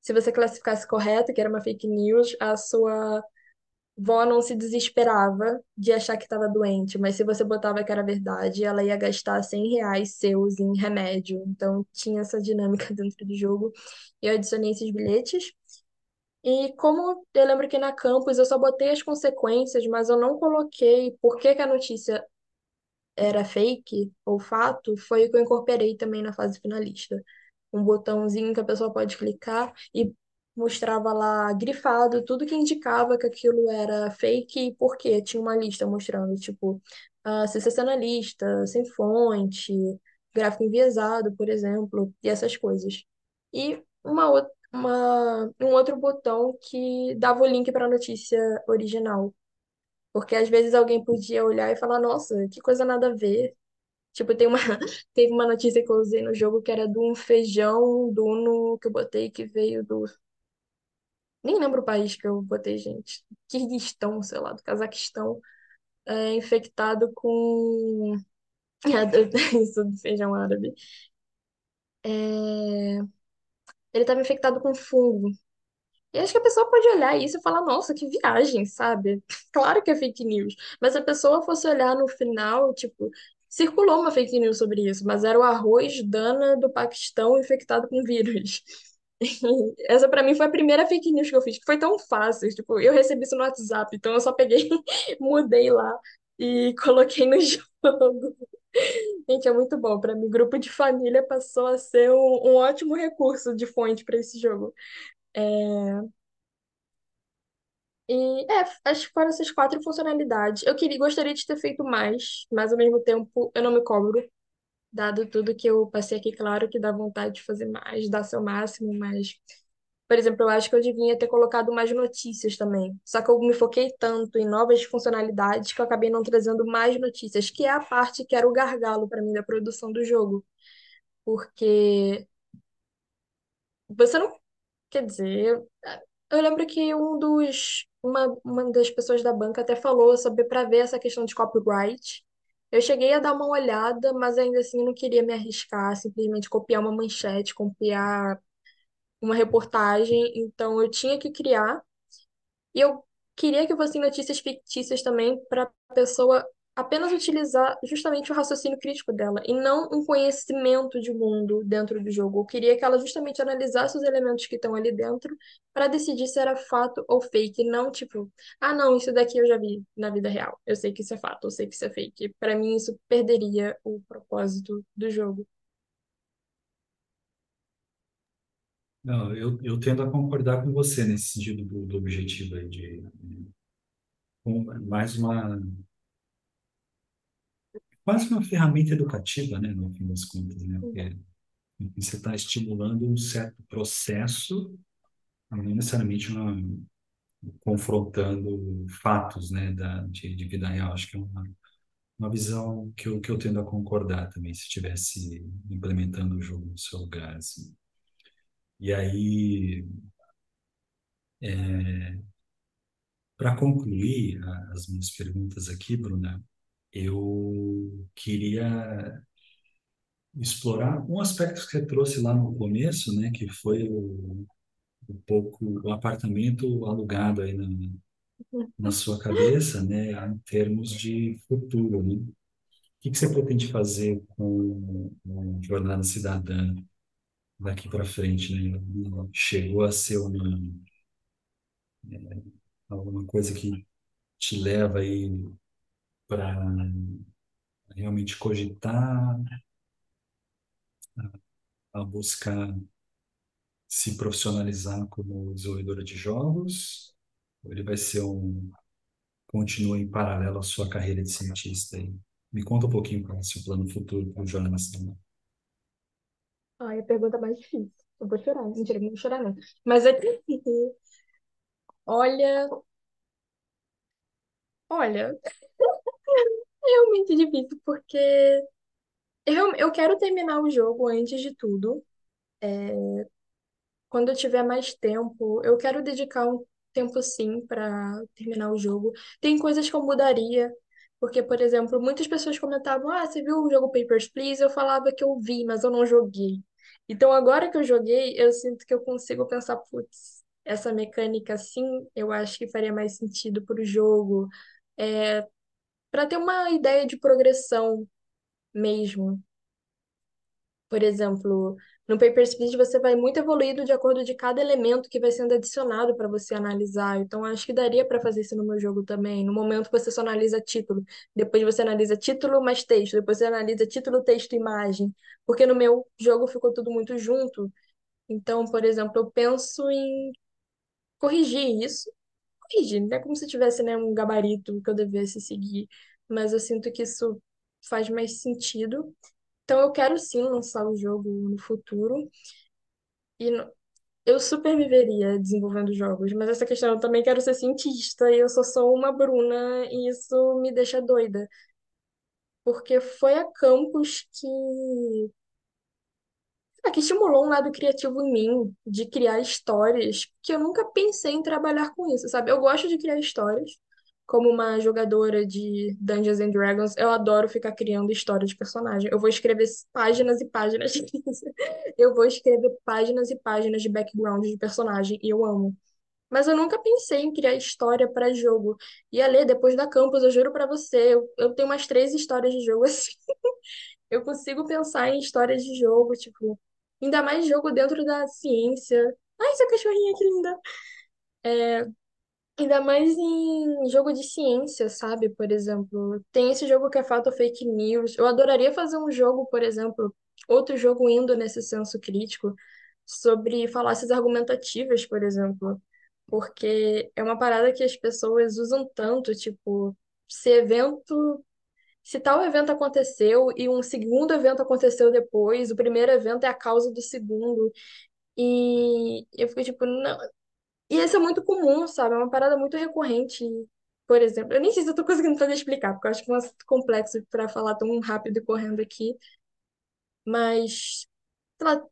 Se você classificasse correto, que era uma fake news, a sua vó não se desesperava de achar que estava doente, mas se você botava que era verdade, ela ia gastar 100 reais seus em remédio. Então tinha essa dinâmica dentro do jogo. Eu adicionei esses bilhetes. E como eu lembro que na campus eu só botei as consequências, mas eu não coloquei por que que a notícia era fake ou fato, foi o que eu incorporei também na fase finalista. Um botãozinho que a pessoa pode clicar e mostrava lá grifado tudo que indicava que aquilo era fake e por quê. Tinha uma lista mostrando, tipo, uh, sensacionalista, sem fonte, gráfico enviesado, por exemplo, e essas coisas. E uma uma, um outro botão que dava o link para a notícia original. Porque às vezes alguém podia olhar e falar, nossa, que coisa nada a ver. Tipo, tem uma, teve uma notícia que eu usei no jogo que era de um feijão duno que eu botei que veio do. Nem lembro o país que eu botei, gente. Kirguistão, sei lá, do Cazaquistão, é, infectado com. Isso do feijão árabe. É, Ele estava infectado com fungo. E acho que a pessoa pode olhar isso e falar, nossa, que viagem, sabe? Claro que é fake news. Mas se a pessoa fosse olhar no final, tipo, circulou uma fake news sobre isso, mas era o arroz Dana do Paquistão infectado com vírus. Essa pra mim foi a primeira fake news que eu fiz, que foi tão fácil. Tipo, eu recebi isso no WhatsApp, então eu só peguei, mudei lá e coloquei no jogo. Gente, é muito bom. Pra mim, grupo de família passou a ser um, um ótimo recurso de fonte para esse jogo. É, E é, acho que foram essas quatro funcionalidades. Eu queria, gostaria de ter feito mais, mas ao mesmo tempo eu não me cobro, dado tudo que eu passei aqui, claro que dá vontade de fazer mais, dar seu máximo, mas, por exemplo, eu acho que eu devia ter colocado mais notícias também. Só que eu me foquei tanto em novas funcionalidades que eu acabei não trazendo mais notícias, que é a parte que era o gargalo para mim da produção do jogo. Porque você não Quer dizer, eu lembro que um dos, uma, uma das pessoas da banca até falou sobre para ver essa questão de copyright. Eu cheguei a dar uma olhada, mas ainda assim não queria me arriscar, simplesmente copiar uma manchete, copiar uma reportagem. Então eu tinha que criar. E eu queria que fossem notícias fictícias também para a pessoa apenas utilizar justamente o raciocínio crítico dela e não um conhecimento de mundo dentro do jogo. Eu queria que ela justamente analisasse os elementos que estão ali dentro para decidir se era fato ou fake, não tipo, ah, não, isso daqui eu já vi na vida real. Eu sei que isso é fato, eu sei que isso é fake. Para mim isso perderia o propósito do jogo. Não, eu, eu tendo a concordar com você nesse sentido do, do objetivo aí de, com mais uma quase uma ferramenta educativa, né, no fim das contas, né? Porque você está estimulando um certo processo, não necessariamente uma, confrontando fatos, né, da, de, de vida real. Acho que é uma, uma visão que eu, que eu tendo a concordar também, se estivesse implementando o jogo no seu lugar, assim. E aí, para concluir as minhas perguntas aqui, Bruna, eu queria explorar um aspecto que você trouxe lá no começo, né, que foi o, um pouco o apartamento alugado aí na, na sua cabeça, né, em termos de futuro, né? O que que você pretende fazer com a Jornada Cidadã daqui para frente, né? Chegou a ser uma, alguma coisa que te leva aí para realmente cogitar a buscar se profissionalizar como desenvolvedora de jogos? Ou ele vai ser um continua em paralelo à sua carreira de cientista aí? Me conta um pouquinho qual é o seu plano futuro para o Jonas também. Ai, a pergunta mais difícil. Eu vou chorar. Mentira, não vou chorar, não. Mas é olha, olha, realmente difícil, porque eu, eu quero terminar o jogo antes de tudo. Quando eu tiver mais tempo, eu quero dedicar um tempo sim para terminar o jogo. Tem coisas que eu mudaria, porque, por exemplo, muitas pessoas comentavam: Ah, você viu o jogo Papers, Please? Eu falava que eu vi, mas eu não joguei. Então, agora que eu joguei, eu sinto que eu consigo pensar, putz, essa mecânica assim, eu acho que faria mais sentido para o jogo, é, para ter uma ideia de progressão mesmo. Por exemplo, no Papers, Please você vai muito evoluído de acordo de cada elemento que vai sendo adicionado para você analisar. Então, acho que daria para fazer isso no meu jogo também. No momento você só analisa título, depois você analisa título mais texto, depois você analisa título, texto, imagem. Porque no meu jogo ficou tudo muito junto. Então, por exemplo, eu penso em corrigir isso. Corrigir, não é como se tivesse, né, um gabarito que eu devesse seguir, mas eu sinto que isso faz mais sentido. Então eu quero sim lançar o jogo no futuro. E eu super viveria desenvolvendo jogos, mas essa questão eu também quero ser cientista e eu só sou uma Bruna e isso me deixa doida, porque foi a Campus que que estimulou um lado criativo em mim, de criar histórias, que eu nunca pensei em trabalhar com isso, sabe? Eu gosto de criar histórias. Como uma jogadora de Dungeons and Dragons, eu adoro ficar criando história de personagem. Eu vou escrever páginas e páginas. Eu vou escrever páginas e páginas de background de personagem, e eu amo. Mas eu nunca pensei em criar história para jogo. E a ler depois da campus, eu juro para você, eu, eu tenho umas três histórias de jogo assim. Eu consigo pensar em histórias de jogo, tipo, ainda mais jogo dentro da ciência. Ai, essa cachorrinha que linda! Ainda mais em jogo de ciência, sabe? Por exemplo, tem esse jogo que é Fato ou Fake News. Eu adoraria fazer um jogo, por exemplo, outro jogo indo nesse senso crítico, sobre falácias argumentativas, por exemplo. Porque é uma parada que as pessoas usam tanto, tipo, se evento se tal evento aconteceu e um segundo evento aconteceu depois, o primeiro evento é a causa do segundo. E eu fico tipo, não. E isso é muito comum, sabe? É uma parada muito recorrente. Por exemplo, eu nem sei se eu tô conseguindo fazer explicar, porque eu acho que é um assunto complexo para falar tão rápido e correndo aqui. Mas, sei lá,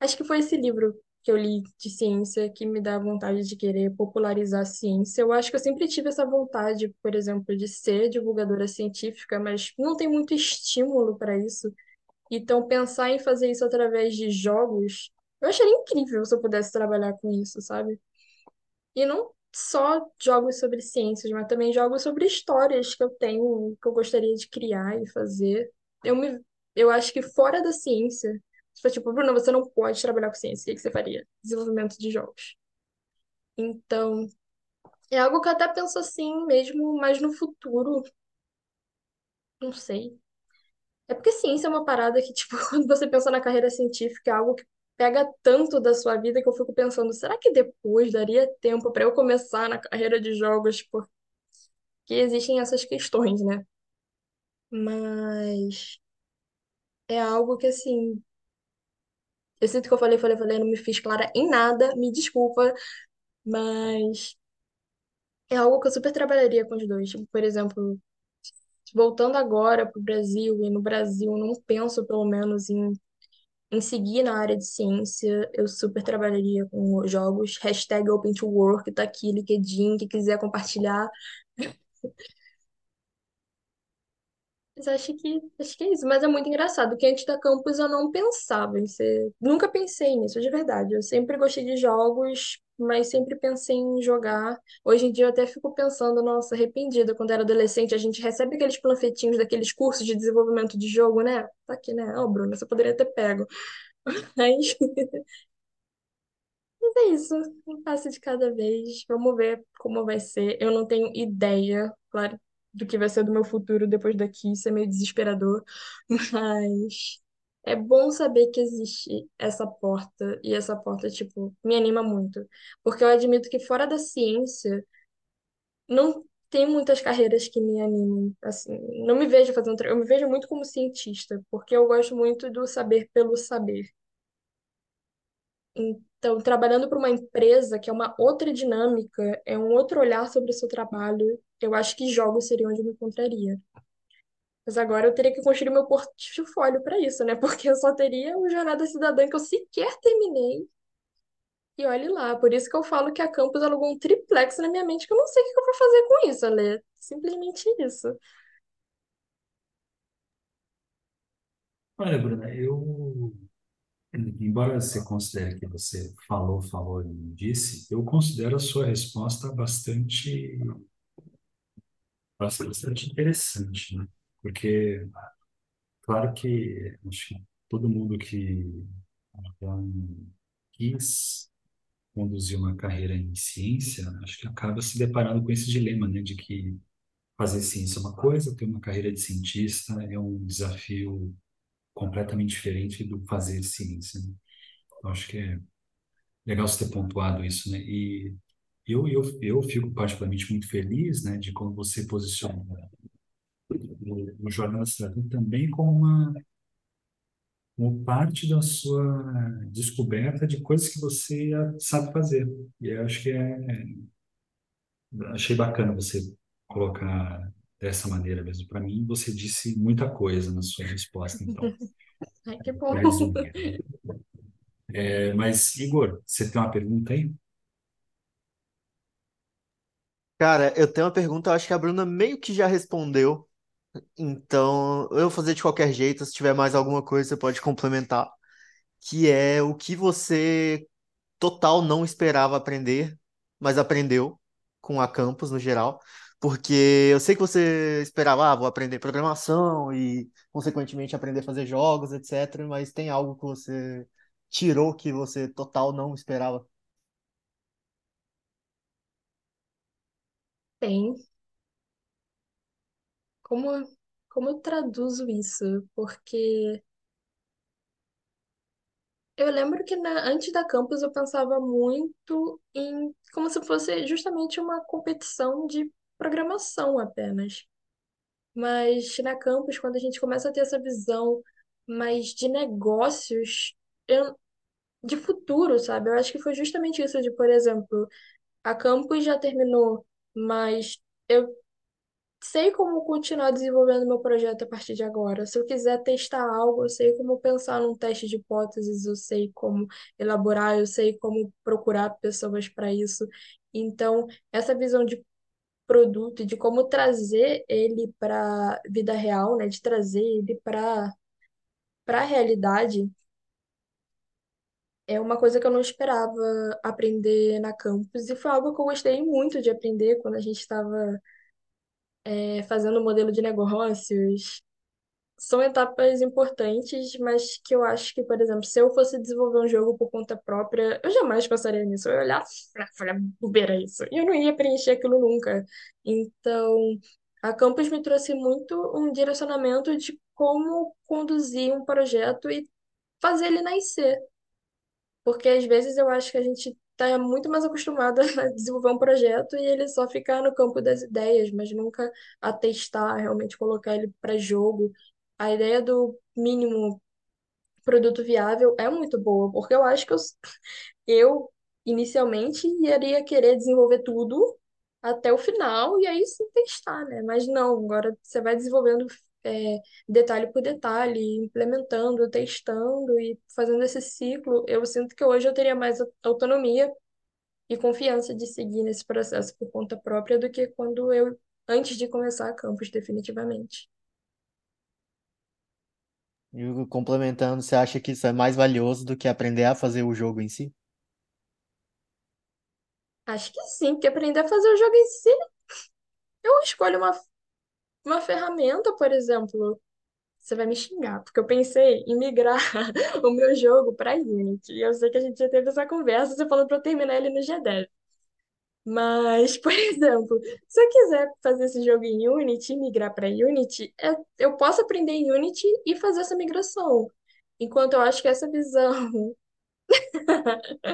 acho que foi esse livro que eu li de ciência que me dá vontade de querer popularizar a ciência. Eu acho que eu sempre tive essa vontade, por exemplo, de ser divulgadora científica, mas não tem muito estímulo para isso. Então, pensar em fazer isso através de jogos, eu acharia incrível se eu pudesse trabalhar com isso, sabe? E não só jogos sobre ciências, mas também jogos sobre histórias que eu tenho, que eu gostaria de criar e fazer. Eu me, eu acho que fora da ciência, for tipo, Bruna, você não pode trabalhar com ciência, o que que você faria? Desenvolvimento de jogos. Então, é algo que eu até penso assim mesmo, mas no futuro, não sei. É porque ciência é uma parada que, tipo, quando você pensa na carreira científica, é algo que pega tanto da sua vida que eu fico pensando, será que depois daria tempo para eu começar na carreira de jogos? Porque existem essas questões, né? Mas é algo que, assim, eu sinto que eu falei, falei, falei, não me fiz clara em nada, me desculpa, mas é algo que eu super trabalharia com os dois. Tipo, por exemplo, voltando agora para o Brasil, e no Brasil não penso, pelo menos, em em seguir na área de ciência, eu super trabalharia com jogos. Hashtag Open to Work, tá aqui, LinkedIn, que quiser compartilhar. Mas acho que, acho que é isso. Mas é muito engraçado, que antes da campus eu não pensava em ser. Nunca pensei nisso, de verdade. Eu sempre gostei de jogos, mas sempre pensei em jogar. Hoje em dia eu até fico pensando, nossa, arrependida. Quando era adolescente, a gente recebe aqueles panfletinhos daqueles cursos de desenvolvimento de jogo, né? Tá aqui, né? Ó, Bruna, você poderia ter pego. Mas Mas é isso, um passo de cada vez. Vamos ver como vai ser. Eu não tenho ideia, claro, do que vai ser do meu futuro depois daqui. Isso é meio desesperador. Mas é bom saber que existe essa porta, e essa porta, tipo, me anima muito. Porque eu admito que fora da ciência, não tem muitas carreiras que me animem, assim, não me vejo fazendo, eu me vejo muito como cientista, porque eu gosto muito do saber pelo saber. Então, trabalhando para uma empresa que é uma outra dinâmica, é um outro olhar sobre o seu trabalho, eu acho que jogos seria onde eu me encontraria. Mas agora eu teria que construir meu portfólio para isso, né? Porque eu só teria o Jornada Cidadã que eu sequer terminei. E olhe lá, por isso que eu falo que a Campus alugou um triplex na minha mente, que eu não sei o que eu vou fazer com isso, Alê. Simplesmente isso. Olha, Bruna, eu, embora você considere que você falou, falou e disse, eu considero a sua resposta bastante, bastante interessante, né? Porque, claro que acho que todo mundo que já quis conduzir uma carreira em ciência, acho que acaba se deparando com esse dilema, né, de que fazer ciência é uma coisa, ter uma carreira de cientista é um desafio completamente diferente do fazer ciência, né? Eu acho que é legal você ter pontuado isso, né? E eu, eu, eu fico particularmente muito feliz, né, de como você posiciona o, o Jornal da também como uma como parte da sua descoberta de coisas que você sabe fazer. E eu acho que é, achei bacana você colocar dessa maneira mesmo. Para mim, você disse muita coisa na sua resposta, então, Ai, que bom. É, mas, Igor, você tem uma pergunta aí? Cara, eu tenho uma pergunta, eu acho que a Bruna meio que já respondeu, então eu vou fazer de qualquer jeito, se tiver mais alguma coisa você pode complementar, que é o que você total não esperava aprender, mas aprendeu com a Campus no geral, porque eu sei que você esperava, ah, vou aprender programação e consequentemente aprender a fazer jogos, etc, mas tem algo que você tirou que você total não esperava? Tem. Como, como eu traduzo isso? Porque eu lembro que na, antes da Campus eu pensava muito em como se fosse justamente uma competição de programação apenas. Mas na Campus, quando a gente começa a ter essa visão mais de negócios, eu- de futuro, sabe? Eu acho que foi justamente isso de, por exemplo, a Campus já terminou, mas eu sei como continuar desenvolvendo meu projeto a partir de agora. Se eu quiser testar algo, eu sei como pensar num teste de hipóteses, eu sei como elaborar, eu sei como procurar pessoas para isso. Então, essa visão de produto e de como trazer ele para vida real, né, de trazer ele para para a realidade, é uma coisa que eu não esperava aprender na campus e foi algo que eu gostei muito de aprender quando a gente estava é, fazendo o modelo de negócios. São etapas importantes, mas que eu acho que, por exemplo, se eu fosse desenvolver um jogo por conta própria, eu jamais pensaria nisso. Eu ia olhar, ah, falei, bobeira isso. E eu não ia preencher aquilo nunca. Então, a Campus me trouxe muito um direcionamento de como conduzir um projeto e fazer ele nascer. Porque às vezes eu acho que a gente está muito mais acostumado a desenvolver um projeto e ele só ficar no campo das ideias, mas nunca a testar, realmente colocar ele para jogo. A ideia do mínimo produto viável é muito boa, porque eu acho que eu, eu inicialmente iria querer desenvolver tudo até o final e aí sim testar, né? Mas não, agora você vai desenvolvendo é, detalhe por detalhe, implementando, testando e fazendo esse ciclo. Eu sinto que hoje eu teria mais autonomia e confiança de seguir nesse processo por conta própria do que quando eu, antes de começar a campus, definitivamente. E complementando, você acha que isso é mais valioso do que aprender a fazer o jogo em si? Acho que sim, porque aprender a fazer o jogo em si, eu escolho uma, uma ferramenta, por exemplo. Você vai me xingar, porque eu pensei em migrar o meu jogo para Unity. E eu sei que a gente já teve essa conversa, você falou para eu terminar ele no G10. Mas, por exemplo, se eu quiser fazer esse jogo em Unity e migrar para Unity, eu, eu posso aprender em Unity e fazer essa migração. Enquanto eu acho que essa visão.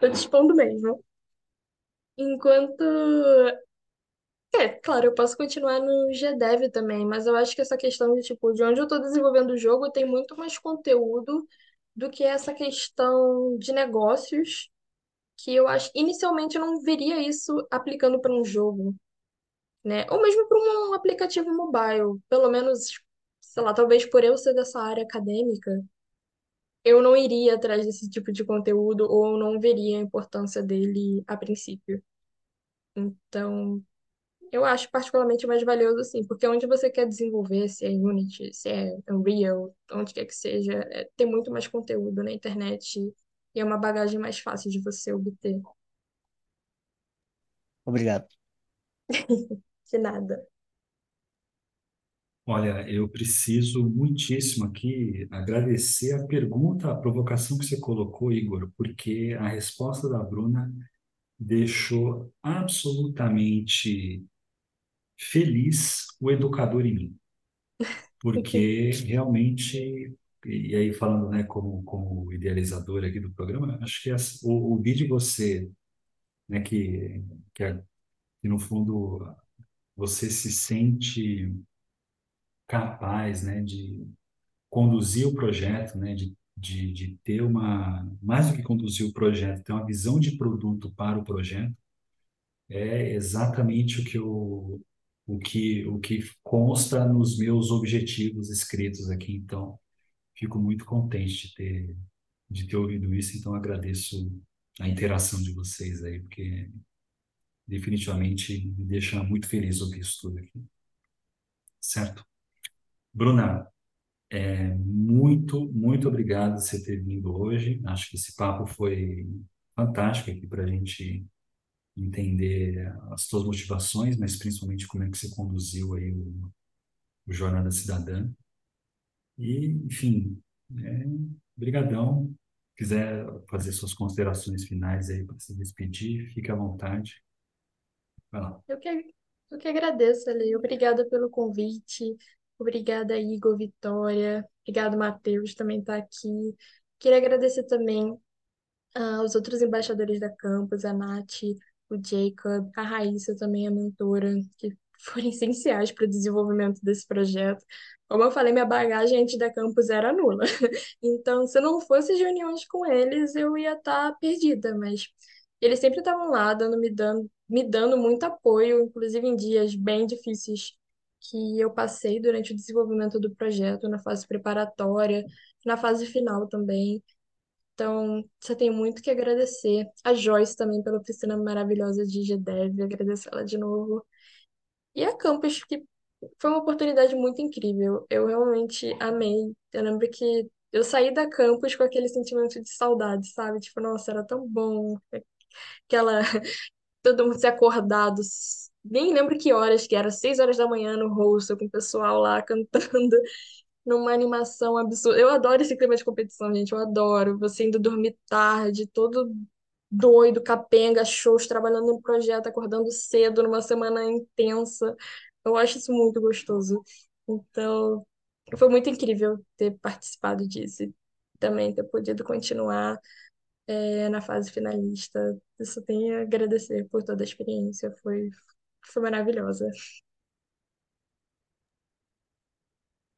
Tô te expondo mesmo. Enquanto. É, claro, eu posso continuar no GDev também, mas eu acho que essa questão de, tipo, de onde eu tô desenvolvendo o jogo tem muito mais conteúdo do que essa questão de negócios, que eu acho. Inicialmente eu não veria isso aplicando para um jogo, né? Ou mesmo para um aplicativo mobile. Pelo menos, sei lá, talvez por eu ser dessa área acadêmica. eu não iria atrás desse tipo de conteúdo ou não veria a importância dele a princípio. Então, eu acho particularmente mais valioso assim, porque onde você quer desenvolver, se é Unity, se é Unreal, onde quer que seja, é, tem muito mais conteúdo na internet e é uma bagagem mais fácil de você obter. Obrigado. De nada. Olha, eu preciso muitíssimo aqui agradecer a pergunta, a provocação que você colocou, Igor, porque a resposta da Bruna deixou absolutamente feliz o educador em mim, porque realmente, e aí falando, né, como, como idealizador aqui do programa, acho que essa, o, ouvir de você, né, que, que, é- que no fundo você se sente capaz, né, de conduzir o projeto, né, de, de, de ter uma, mais do que conduzir o projeto, ter uma visão de produto para o projeto, é exatamente o que eu, o que, o que consta nos meus objetivos escritos aqui. Então, fico muito contente de ter, de ter ouvido isso. Então, agradeço a interação de vocês aí, porque definitivamente me deixa muito feliz ouvir isso tudo aqui. Certo? Bruna, é, muito, muito obrigado por você ter vindo hoje. Acho que esse papo foi fantástico aqui para a gente entender as suas motivações, mas principalmente como é que você conduziu aí o, o Jornada Cidadã. E, enfim, é, brigadão. Quiser fazer suas considerações finais aí para se despedir, fique à vontade. Vai lá. Eu que, eu que agradeço, Ale. Obrigada pelo convite. Obrigada, Igor, Vitória. Obrigado, Matheus, também está aqui. Queria agradecer também aos outros embaixadores da campus, a Nath, o Jacob, a Raíssa também, a mentora, que foram essenciais para o desenvolvimento desse projeto. Como eu falei, minha bagagem antes da campus era nula. Então, se não fosse reuniões com eles, eu ia estar tá perdida, mas eles sempre estavam lá, dando, me dando, me dando muito apoio, inclusive em dias bem difíceis que eu passei durante o desenvolvimento do projeto, na fase preparatória, na fase final também. Então, você tem muito que agradecer. A Joyce também pela oficina maravilhosa de GDev, agradecer ela de novo. E a Campus, que foi uma oportunidade muito incrível. Eu realmente amei. Eu lembro que eu saí da Campus com aquele sentimento de saudade, sabe? Tipo, nossa, era tão bom. Aquela. Todo mundo se acordado. Nem lembro que horas que era, seis horas da manhã no rosto, com o pessoal lá cantando numa animação absurda. Eu adoro esse clima de competição, gente. Eu adoro. Você indo dormir tarde, todo doido, capenga, shows, trabalhando no projeto, acordando cedo, numa semana intensa. Eu acho isso muito gostoso. Então, foi muito incrível ter participado disso e também ter podido continuar é, na fase finalista. Eu só tenho a agradecer por toda a experiência. Foi, foi maravilhosa.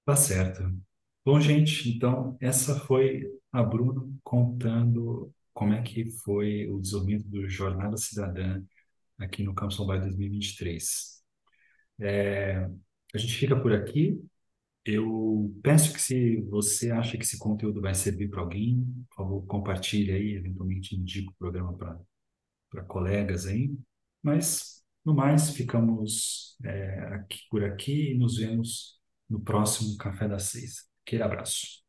Tá certo. Bom, gente, então essa foi a Bruna contando como é que foi o desenvolvimento do Jornada Cidadã aqui no Campus Mobile 2023. É, a gente fica por aqui. Eu peço que se você acha que esse conteúdo vai servir para alguém, por favor, compartilhe aí, eventualmente indique o programa para colegas aí. Mas, no mais, ficamos é, aqui, por aqui e nos vemos no próximo Café das Seis. Aquele abraço.